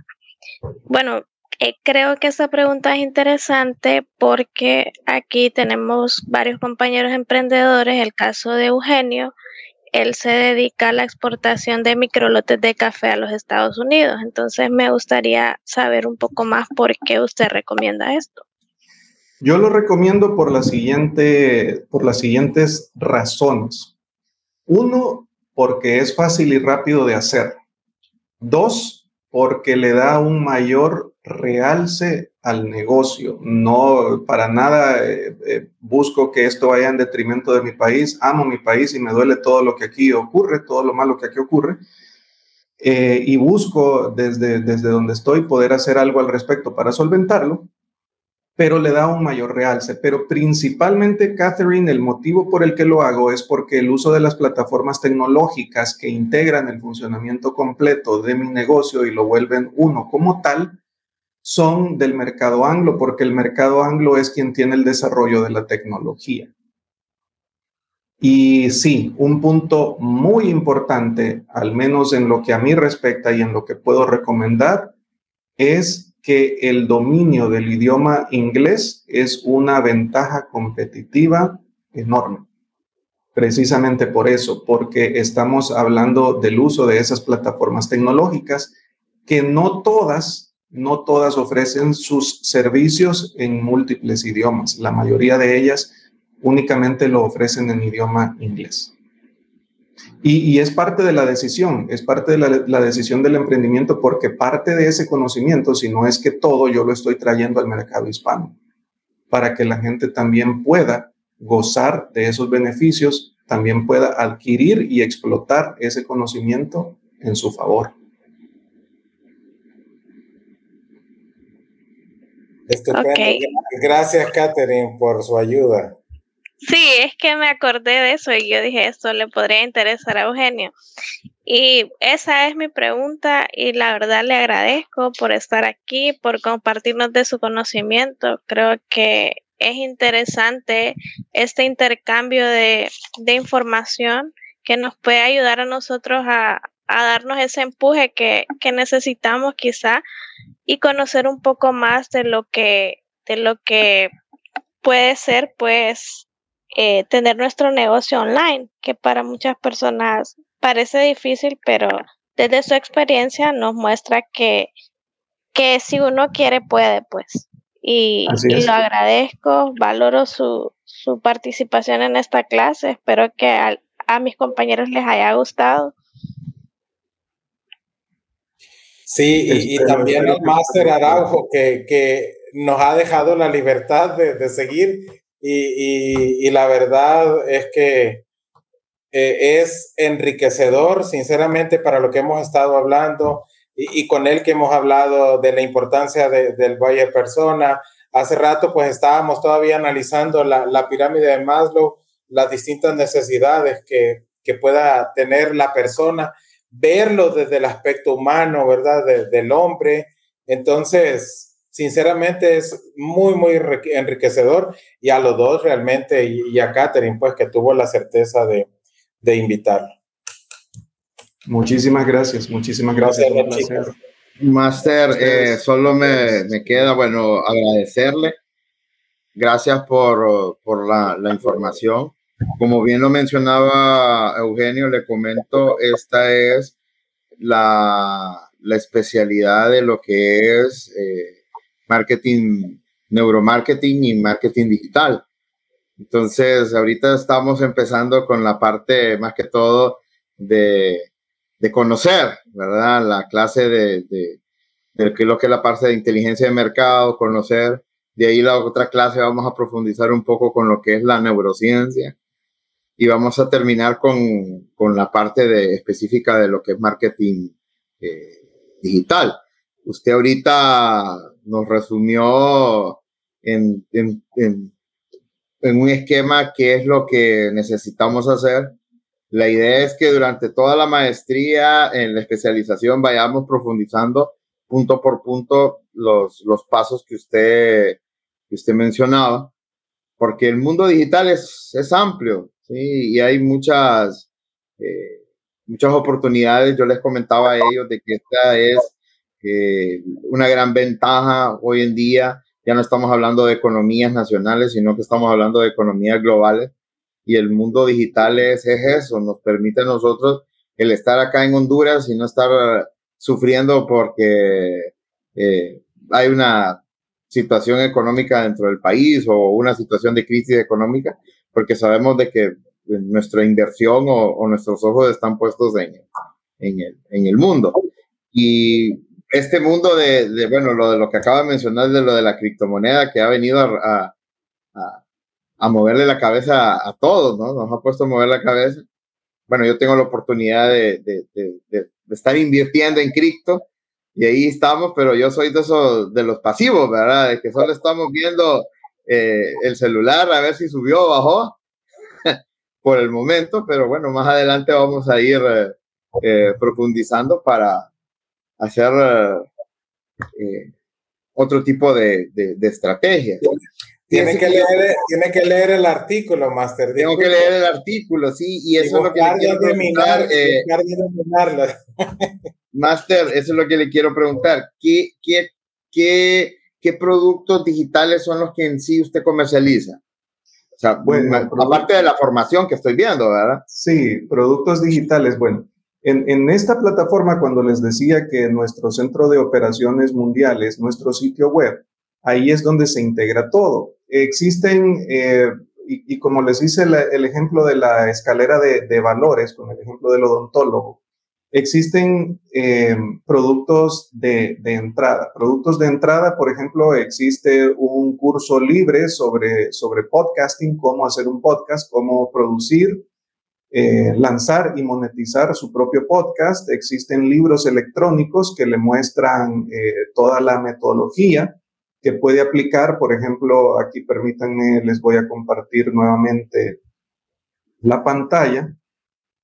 Bueno, eh, creo que esa pregunta es interesante porque aquí tenemos varios compañeros emprendedores. El caso de Eugenio, él se dedica a la exportación de microlotes de café a los Estados Unidos. Entonces me gustaría saber un poco más por qué usted recomienda esto. Yo lo recomiendo por, la siguiente, por las siguientes razones. Uno, porque es fácil y rápido de hacer. Dos, porque le da un mayor realce al negocio. No, para nada eh, eh, busco que esto vaya en detrimento de mi país. Amo mi país y me duele todo lo que aquí ocurre, todo lo malo que aquí ocurre. Eh, y busco desde, desde donde estoy poder hacer algo al respecto para solventarlo, pero le da un mayor realce. Pero principalmente, Catherine, el motivo por el que lo hago es porque el uso de las plataformas tecnológicas que integran el funcionamiento completo de mi negocio y lo vuelven uno como tal, son del mercado anglo, porque el mercado anglo es quien tiene el desarrollo de la tecnología. Y sí, un punto muy importante, al menos en lo que a mí respecta y en lo que puedo recomendar, es que el dominio del idioma inglés es una ventaja competitiva enorme. Precisamente por eso, porque estamos hablando del uso de esas plataformas tecnológicas que no todas, no todas ofrecen sus servicios en múltiples idiomas. La mayoría de ellas únicamente lo ofrecen en idioma inglés. Y, es parte de la decisión, es parte de la, decisión del emprendimiento porque parte de ese conocimiento, si no es que todo, yo lo estoy trayendo al mercado hispano, para que la gente también pueda gozar de esos beneficios, también pueda adquirir y explotar ese conocimiento en su favor. Gracias, Catherine, por su ayuda. Sí, es que me acordé de eso y yo dije, esto le podría interesar a Eugenio. Y esa es mi pregunta y la verdad le agradezco por estar aquí, por compartirnos de su conocimiento. Creo que es interesante este intercambio de, información que nos puede ayudar a nosotros a, darnos ese empuje que, que, necesitamos quizá y conocer un poco más de lo que, de lo que puede ser pues eh, tener nuestro negocio online, que para muchas personas parece difícil, pero desde su experiencia nos muestra que, que si uno quiere puede pues. Y, lo agradezco, valoro su, su, participación en esta clase, espero que a, mis compañeros les haya gustado. Sí, y, también el máster Araujo, que, que, nos ha dejado la libertad de, de seguir y, y, la verdad es que eh, es enriquecedor, sinceramente, para lo que hemos estado hablando y, con él que hemos hablado de la importancia del Valle Persona. Hace rato pues estábamos todavía analizando la, la pirámide de Maslow, las distintas necesidades que, que, pueda tener la persona, verlo desde el aspecto humano, ¿verdad? del hombre. Entonces, sinceramente es muy, muy enriquecedor y a los dos realmente, y, a Catherine, pues que tuvo la certeza de, de invitarlo. Muchísimas gracias, muchísimas gracias. Master, eh, solo me, me, queda, bueno, agradecerle. Gracias por, por la, la, información. Como bien lo mencionaba Eugenio, le comento, esta es la, especialidad de lo que es eh, marketing, neuromarketing y marketing digital. Entonces, ahorita estamos empezando con la parte más que todo de de conocer, ¿verdad? La clase de, de, de, lo que es la parte de inteligencia de mercado, conocer. De ahí la otra clase vamos a profundizar un poco con lo que es la neurociencia y vamos a terminar con, con la parte de, específica de lo que es marketing eh, digital. Usted ahorita nos resumió en, en, en, en un esquema qué es lo que necesitamos hacer la idea es que durante toda la maestría, en la especialización, vayamos profundizando punto por punto los, los pasos que usted, que usted mencionaba, porque el mundo digital es, es amplio, ¿sí? Y hay muchas, eh, muchas oportunidades. Yo les comentaba a ellos de que esta es eh, una gran ventaja hoy en día. Ya no estamos hablando de economías nacionales, sino que estamos hablando de economías globales y el mundo digital es, eso, nos permite a nosotros el estar acá en Honduras y no estar sufriendo porque eh, hay una situación económica dentro del país o una situación de crisis económica, porque sabemos de que nuestra inversión o, nuestros ojos están puestos en, en, el, en el mundo. Y este mundo de, bueno, lo de lo que acaba de mencionar, de lo de la criptomoneda que ha venido a, a a moverle la cabeza a, todos, ¿no? Nos ha puesto a mover la cabeza. Bueno, yo tengo la oportunidad de, de, de, estar invirtiendo en cripto y ahí estamos, pero yo soy de esos, de los pasivos, ¿verdad? De que solo estamos viendo eh, el celular a ver si subió o bajó por el momento, pero bueno, más adelante vamos a ir eh, eh, profundizando para hacer otro tipo de, de, de estrategias. Tiene que, leer, tiene que leer el artículo, Master. Tengo que leer el artículo, sí, y eso es lo que le quiero preguntar. Eh, Master, eso es lo que le quiero preguntar. ¿Qué, qué, qué, qué productos digitales son los que en sí usted comercializa? O sea, bueno, aparte de la formación que estoy viendo, ¿verdad? Sí, productos digitales. Bueno, en, en, esta plataforma, cuando les decía que nuestro centro de operaciones mundiales, nuestro sitio web, ahí es donde se integra todo. Existen, eh, y, como les hice el ejemplo de la escalera de, de, valores, con el ejemplo del odontólogo, existen eh, productos de, entrada. Productos de entrada, por ejemplo, existe un curso libre sobre, sobre podcasting, cómo hacer un podcast, cómo producir, eh, lanzar y monetizar su propio podcast. Existen libros electrónicos que le muestran toda la metodología que puede aplicar. Por ejemplo, aquí permítanme, les voy a compartir nuevamente la pantalla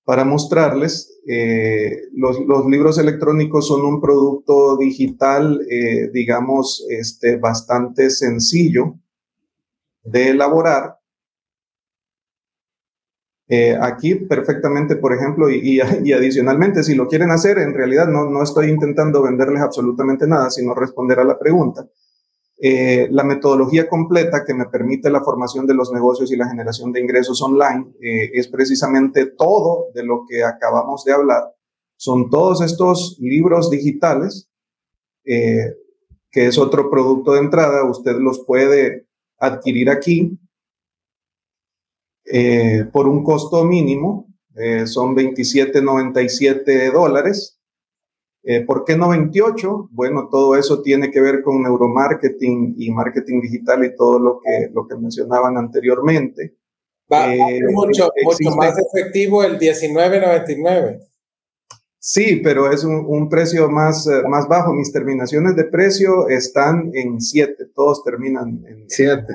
para mostrarles. Eh, los, libros electrónicos son un producto digital, eh, digamos, este, bastante sencillo de elaborar. Eh, aquí perfectamente, por ejemplo, y, y, adicionalmente, si lo quieren hacer, en realidad no, no estoy intentando venderles absolutamente nada, sino responder a la pregunta. Eh, la metodología completa que me permite la formación de los negocios y la generación de ingresos online eh, es precisamente todo de lo que acabamos de hablar. Son todos estos libros digitales, eh, que es otro producto de entrada. Usted los puede adquirir aquí por un costo mínimo. son 27.97 dólares eh, ¿Por qué no 28? Bueno, todo eso tiene que ver con neuromarketing y marketing digital y todo lo que, lo que mencionaban anteriormente. Va, eh, mucho, mucho más efectivo el 19.99. Sí, pero es un, precio más, eh, más bajo. Mis terminaciones de precio están en 7, todos terminan en 7.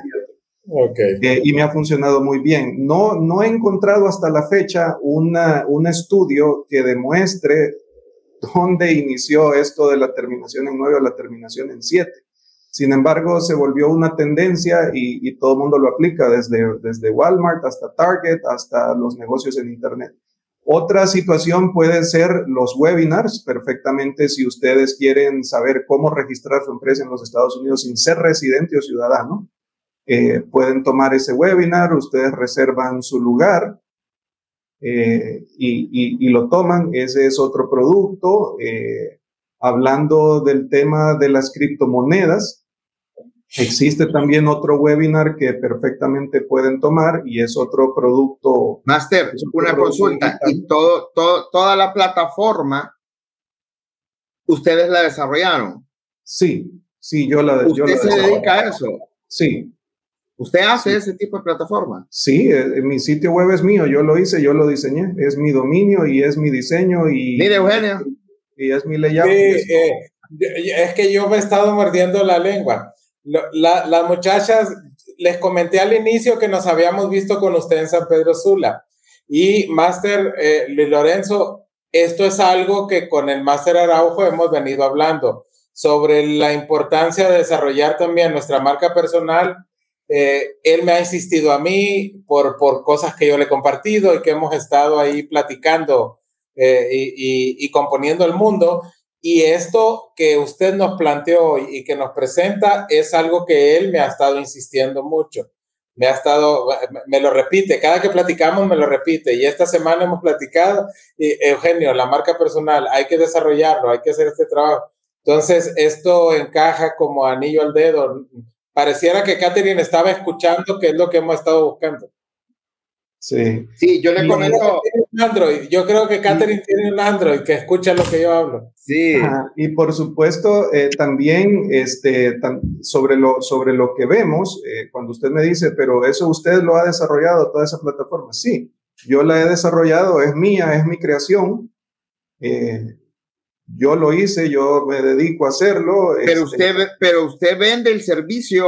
Okay. y me ha funcionado muy bien. No, no he encontrado hasta la fecha una, un estudio que demuestre dónde inició esto de la terminación en 9 o la terminación en 7. Sin embargo, se volvió una tendencia y, todo el mundo lo aplica, desde, desde Walmart hasta Target, hasta los negocios en Internet. Otra situación puede ser los webinars, perfectamente si ustedes quieren saber cómo registrar su empresa en los Estados Unidos sin ser residente o ciudadano. Eh, pueden tomar ese webinar, ustedes reservan su lugar eh, y, lo toman. Ese es otro producto. Eh, hablando del tema de las criptomonedas, existe también otro webinar que perfectamente pueden tomar y es otro producto. Master, una consulta. Y todo, todo, toda la plataforma, ¿ustedes la desarrollaron? Sí, sí, yo la ¿Usted yo se dedica a eso? Sí, ¿Usted hace ese tipo de plataforma? Sí, eh, mi sitio web es mío, yo lo hice, yo lo diseñé, es mi dominio y es mi diseño y... Mire, Eugenio. Y es mi layout. Sí, eh, es que yo me he estado mordiendo la lengua. las muchachas, les comenté al inicio que nos habíamos visto con usted en San Pedro Sula. Y Máster eh, Lorenzo, esto es algo que con el Máster Araujo hemos venido hablando sobre la importancia de desarrollar también nuestra marca personal eh, él me ha insistido a mí por, por cosas que yo le he compartido y que hemos estado ahí platicando eh, y, y, componiendo el mundo. Y esto que usted nos planteó y que nos presenta es algo que él me ha estado insistiendo mucho. Me ha estado, me lo repite, cada que platicamos me lo repite. Y esta semana hemos platicado, y, Eugenio, la marca personal, hay que desarrollarlo, hay que hacer este trabajo. Entonces, esto encaja como anillo al dedo pareciera que Catherine estaba escuchando, que es lo que hemos estado buscando. Sí. Sí, yo le comento. Android. Yo creo que Catherine tiene un Android que escucha lo que yo hablo. Sí. Y por supuesto, eh, también este, sobre, lo, sobre lo que vemos, eh, cuando usted me dice, pero eso usted lo ha desarrollado, toda esa plataforma. Sí, yo la he desarrollado, es mía, es mi creación. Eh, yo lo hice, yo me dedico a hacerlo. Pero, este, usted, pero usted vende el servicio.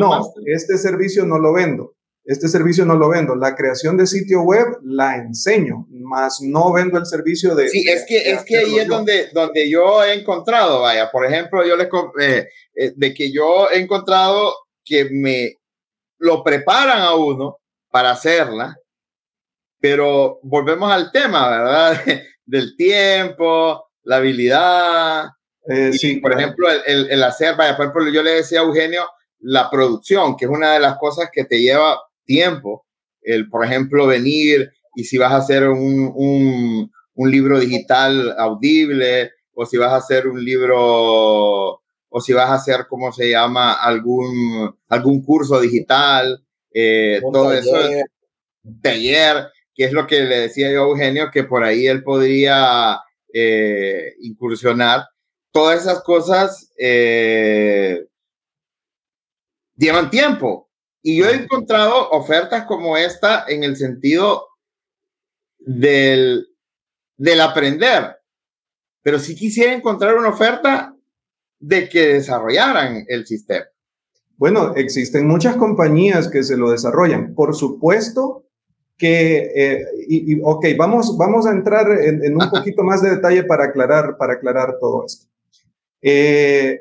No, este servicio no lo vendo. Este servicio no lo vendo. La creación de sitio web la enseño, más no vendo el servicio de. Sí, es que, es que ahí es donde, donde yo he encontrado, vaya, por ejemplo, yo le. Eh, eh, de que yo he encontrado que me lo preparan a uno para hacerla, pero volvemos al tema, ¿verdad? Del tiempo, la habilidad. Eh, sí, por ejemplo, el, el, hacer, vaya, por ejemplo, yo le decía a Eugenio, la producción, que es una de las cosas que te lleva tiempo, el, por ejemplo, venir y si vas a hacer un, un, un libro digital audible o si vas a hacer un libro o si vas a hacer, ¿cómo se llama? Algún, algún curso digital, eh, todo eso, taller, que es lo que le decía yo a Eugenio, que por ahí él podría eh, incursionar. Todas esas cosas eh, llevan tiempo. Y yo he encontrado ofertas como esta en el sentido del, del aprender. Pero si quisiera encontrar una oferta de que desarrollaran el sistema. Bueno, existen muchas compañías que se lo desarrollan. Por supuesto que, eh, y, ok, vamos, vamos a entrar en, un poquito más de detalle para aclarar, para aclarar todo esto. Eh,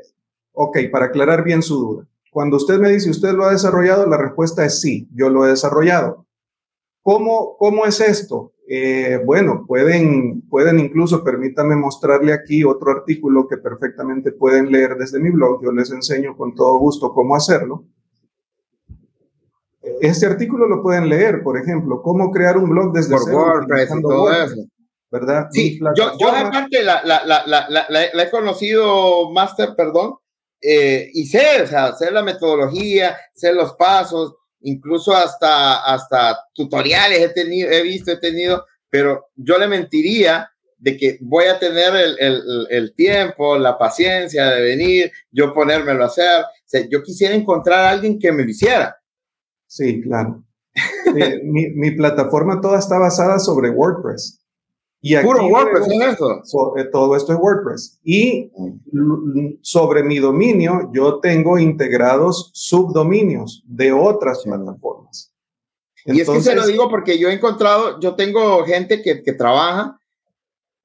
ok, para aclarar bien su duda. Cuando usted me dice, ¿usted lo ha desarrollado? La respuesta es sí, yo lo he desarrollado. ¿Cómo, cómo es esto? Eh, bueno, pueden, pueden incluso, permítame mostrarle aquí otro artículo que perfectamente pueden leer desde mi blog. Yo les enseño con todo gusto cómo hacerlo. Este artículo lo pueden leer, por ejemplo, cómo crear un blog desde por WordPress y todo eso. ¿Verdad? Sí, yo, yo aparte la, la, la, la, he conocido, Master, perdón, eh, y sé, o sea, sé la metodología, sé los pasos, incluso hasta, hasta tutoriales he tenido, he visto, he tenido, pero yo le mentiría de que voy a tener el, el, el tiempo, la paciencia de venir, yo ponérmelo a hacer. O sea, yo quisiera encontrar a alguien que me lo hiciera. Sí, claro. Eh, mi, mi, plataforma toda está basada sobre WordPress. Y aquí Puro WordPress eh, todo esto es WordPress. Y sobre mi dominio, yo tengo integrados subdominios de otras plataformas. y es que se lo digo porque yo he encontrado, yo tengo gente que, que trabaja,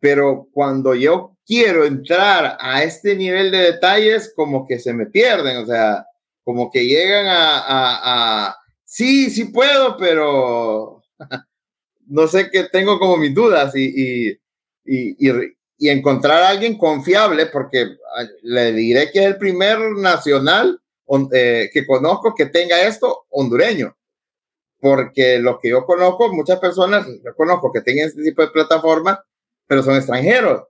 pero cuando yo quiero entrar a este nivel de detalles, como que se me pierden, o sea, como que llegan a, a, a sí, sí puedo, pero no sé qué tengo como mis dudas y, y, y, y, encontrar a alguien confiable, porque le diré que es el primer nacional eh, que conozco que tenga esto hondureño. Porque lo que yo conozco, muchas personas, yo conozco que tengan este tipo de plataforma, pero son extranjeros.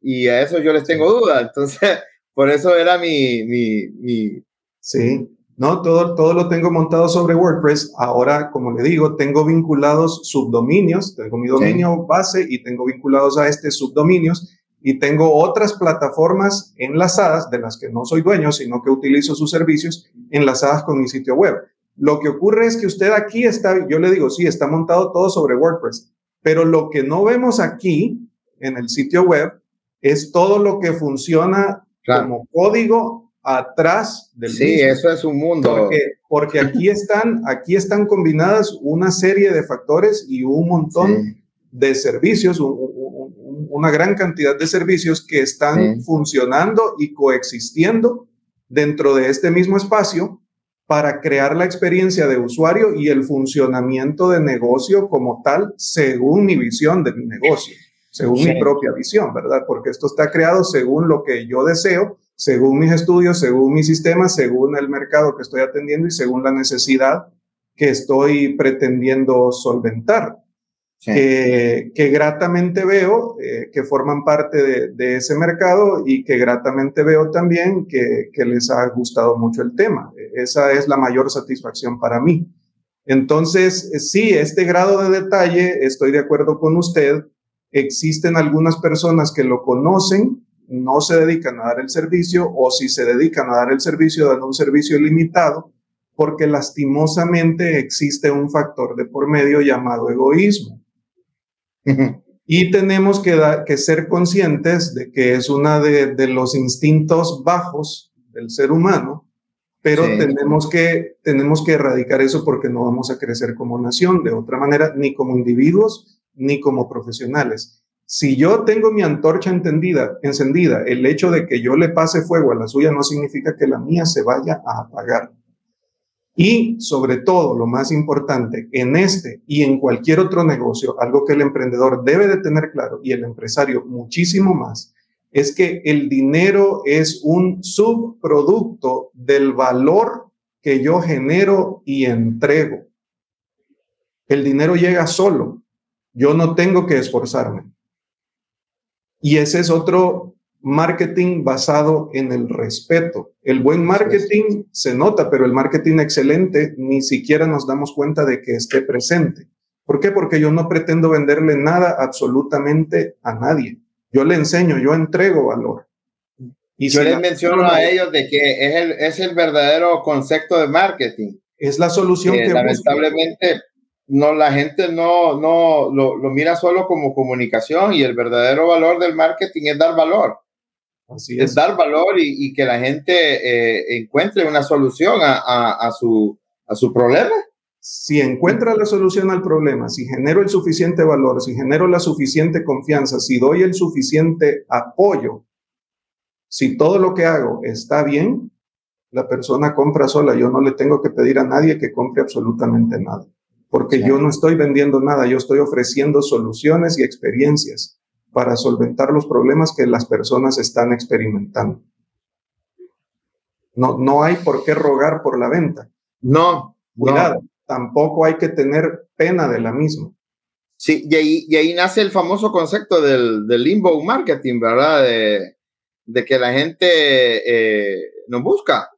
Y a eso yo les tengo dudas. Entonces, por eso era mi, mi, mi, sí. No, todo, todo lo tengo montado sobre WordPress. Ahora, como le digo, tengo vinculados subdominios. Tengo mi dominio base y tengo vinculados a este subdominios. Y tengo otras plataformas enlazadas, de las que no soy dueño, sino que utilizo sus servicios, enlazadas con mi sitio web. Lo que ocurre es que usted aquí está, yo le digo, sí, está montado todo sobre WordPress, pero lo que no vemos aquí en el sitio web es todo lo que funciona como código atrás del Sí, eso es un mundo. Porque, porque, aquí, están, aquí están combinadas una serie de factores y un montón de servicios, una gran cantidad de servicios que están funcionando y coexistiendo dentro de este mismo espacio para crear la experiencia de usuario y el funcionamiento de negocio como tal, según mi visión de mi negocio, según mi propia visión, ¿verdad? Porque esto está creado según lo que yo deseo según mis estudios, según mi sistema, según el mercado que estoy atendiendo y según la necesidad que estoy pretendiendo solventar. Que, gratamente veo eh, que forman parte de, ese mercado y que gratamente veo también que, que les ha gustado mucho el tema. Esa es la mayor satisfacción para mí. Entonces, sí, este grado de detalle, estoy de acuerdo con usted, existen algunas personas que lo conocen, no se dedican a dar el servicio o si se dedican a dar el servicio, dan un servicio limitado, porque lastimosamente existe un factor de por medio llamado egoísmo. y tenemos que, que, ser conscientes de que es uno de, los instintos bajos del ser humano, pero tenemos, que, tenemos que erradicar eso porque no vamos a crecer como nación de otra manera, ni como individuos, ni como profesionales. Si yo tengo mi antorcha entendida, encendida, el hecho de que yo le pase fuego a la suya no significa que la mía se vaya a apagar. Y sobre todo, lo más importante, en este y en cualquier otro negocio, algo que el emprendedor debe de tener claro y el empresario muchísimo más, es que el dinero es un subproducto del valor que yo genero y entrego. El dinero llega solo. Yo no tengo que esforzarme. Y ese es otro marketing basado en el respeto. El buen marketing se nota, pero el marketing excelente ni siquiera nos damos cuenta de que esté presente. ¿Por qué? Porque yo no pretendo venderle nada absolutamente a nadie. Yo le enseño, yo entrego valor. Y yo les menciono a ellos de que es el, es el verdadero concepto de marketing. Es la solución que, lamentablemente no la gente no no lo, lo, mira solo como comunicación y el verdadero valor del marketing es dar valor. Así es. dar valor y, que la gente eh, encuentre una solución a, su, a su problema. Si encuentra la solución al problema, si genero el suficiente valor, si genero la suficiente confianza, si doy el suficiente apoyo, si todo lo que hago está bien, la persona compra sola. Yo no le tengo que pedir a nadie que compre absolutamente nada, porque yo no estoy vendiendo nada, yo estoy ofreciendo soluciones y experiencias para solventar los problemas que las personas están experimentando. No, no hay por qué rogar por la venta. No, Cuidado, tampoco hay que tener pena de la misma. Sí, y ahí, y ahí nace el famoso concepto del, del limbo marketing, ¿verdad? De, de que la gente eh, no busca.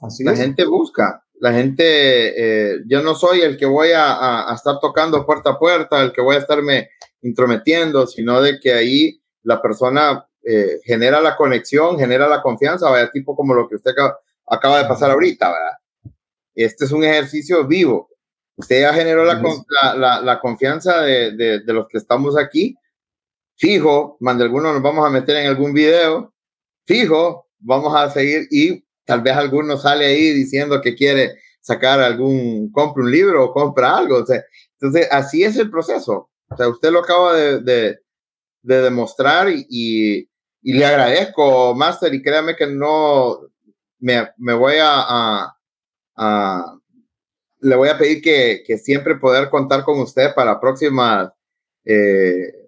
Así la gente busca. La gente, eh, yo no soy el que voy a, a, estar tocando puerta a puerta, el que voy a estarme intrometiendo, sino de que ahí la persona eh, genera la conexión, genera la confianza, vaya tipo como lo que usted acaba, de pasar ahorita, ¿verdad? Este es un ejercicio vivo. Usted ya generó la, la, la, confianza de, de, de, los que estamos aquí. Fijo, más de algunos nos vamos a meter en algún video. Fijo, vamos a seguir y tal vez alguno sale ahí diciendo que quiere sacar algún, compra un libro o compra algo. O entonces, así es el proceso. O sea, usted lo acaba de, de, demostrar y, y, le agradezco, Master, y créame que no me, me voy a, a, le voy a pedir que, que, siempre poder contar con usted para próximas eh,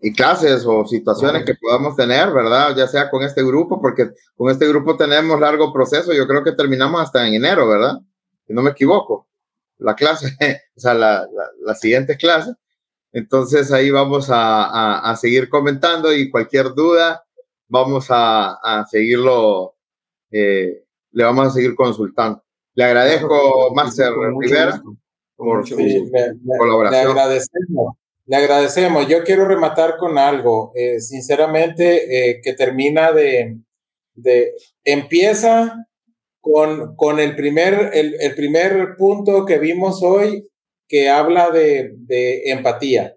y clases o situaciones que podamos tener, ¿verdad? Ya sea con este grupo, porque con este grupo tenemos largo proceso, yo creo que terminamos hasta en enero, ¿verdad? Si no me equivoco la clase, o sea, la, la, siguiente clase. Entonces ahí vamos a, a, seguir comentando y cualquier duda vamos a, a seguirlo, eh, le vamos a seguir consultando. Le agradezco, Master Rivera, por su colaboración. Le agradecemos. Le agradecemos. Yo quiero rematar con algo. Eh, sinceramente, eh, que termina de, de, empieza con, con el, primer, el, el, primer punto que vimos hoy que habla de, de empatía.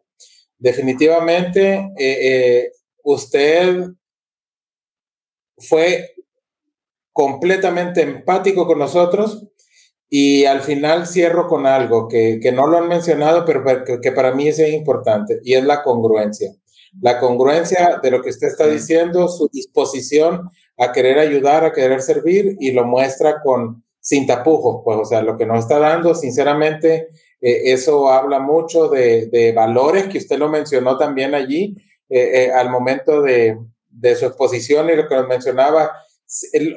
Definitivamente, eh, usted fue completamente empático con nosotros y al final cierro con algo que, que no lo han mencionado, pero que, que para mí es importante y es la congruencia. La congruencia de lo que usted está diciendo, su disposición a querer ayudar, a querer servir y lo muestra con sin tapujos, pues, o sea, lo que nos está dando, sinceramente, eh, eso habla mucho de, de, valores que usted lo mencionó también allí eh, eh, al momento de, de, su exposición y lo que nos mencionaba,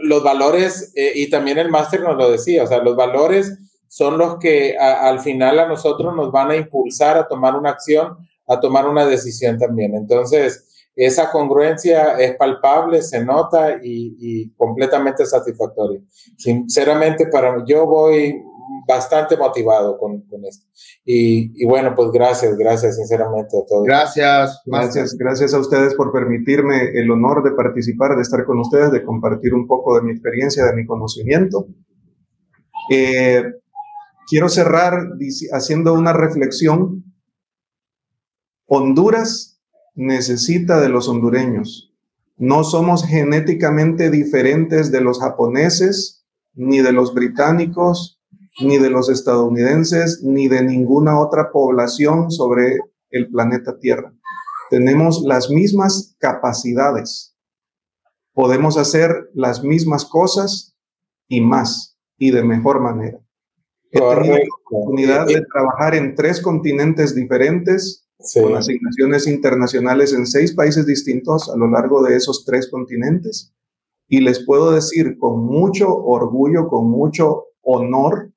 los valores, y también el máster nos lo decía, o sea, los valores son los que al final a nosotros nos van a impulsar a tomar una acción, a tomar una decisión también. Entonces, esa congruencia es palpable, se nota y, completamente satisfactoria. Sinceramente, para yo voy bastante motivado con, con esto. Y, y, bueno, pues gracias, gracias sinceramente a todos. Gracias, gracias, gracias a ustedes por permitirme el honor de participar, de estar con ustedes, de compartir un poco de mi experiencia, de mi conocimiento. Eh, quiero cerrar haciendo una reflexión. Honduras necesita de los hondureños. No somos genéticamente diferentes de los japoneses, ni de los británicos, ni de los estadounidenses, ni de ninguna otra población sobre el planeta Tierra. Tenemos las mismas capacidades. Podemos hacer las mismas cosas y más y de mejor manera. He tenido la oportunidad de trabajar en tres continentes diferentes, con asignaciones internacionales en seis países distintos a lo largo de esos tres continentes. Y les puedo decir con mucho orgullo, con mucho honor,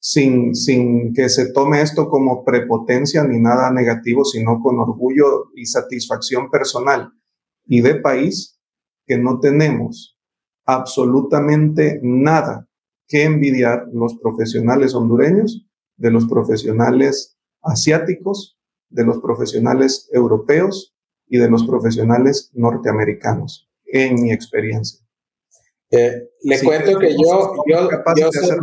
sin, sin que se tome esto como prepotencia ni nada negativo, sino con orgullo y satisfacción personal y de país, que no tenemos absolutamente nada que envidiar los profesionales hondureños de los profesionales asiáticos, de los profesionales europeos y de los profesionales norteamericanos, en mi experiencia. Eh, le cuento que yo, yo, yo, soy,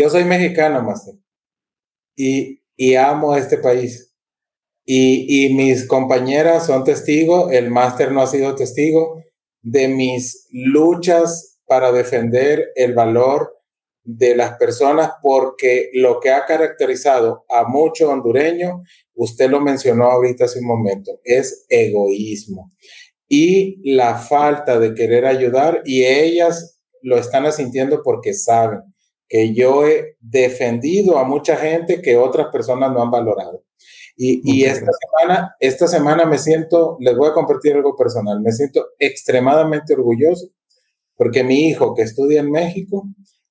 yo soy mexicano, Master, y, y amo este país. Y, mis compañeras son testigos, el máster no ha sido testigo de mis luchas para defender el valor de las personas porque lo que ha caracterizado a muchos hondureños, usted lo mencionó ahorita hace un momento, es egoísmo y la falta de querer ayudar y ellas lo están asintiendo porque saben que yo he defendido a mucha gente que otras personas no han valorado. Y, y esta, semana, esta semana me siento, les voy a compartir algo personal, me siento extremadamente orgulloso porque mi hijo que estudia en México,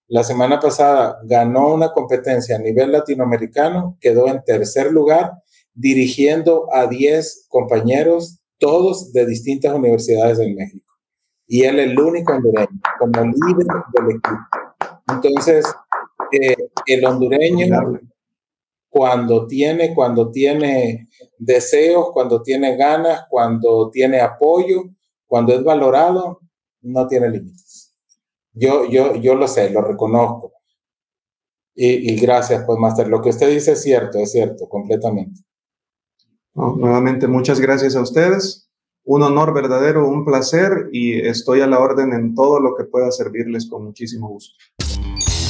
la semana pasada ganó una competencia a nivel latinoamericano, quedó en tercer lugar, dirigiendo a 10 compañeros, todos de distintas universidades en México. Y él es el único hondureño, como líder del equipo. Entonces, eh, el hondureño, cuando tiene, cuando tiene deseos, cuando tiene ganas, cuando tiene apoyo, cuando es valorado, no tiene límites. Yo, yo, yo lo sé, lo reconozco. Y, gracias, pues, Master. Lo que usted dice es cierto, es cierto, completamente. nuevamente, muchas gracias a ustedes. Un honor verdadero, un placer y estoy a la orden en todo lo que pueda servirles con muchísimo gusto.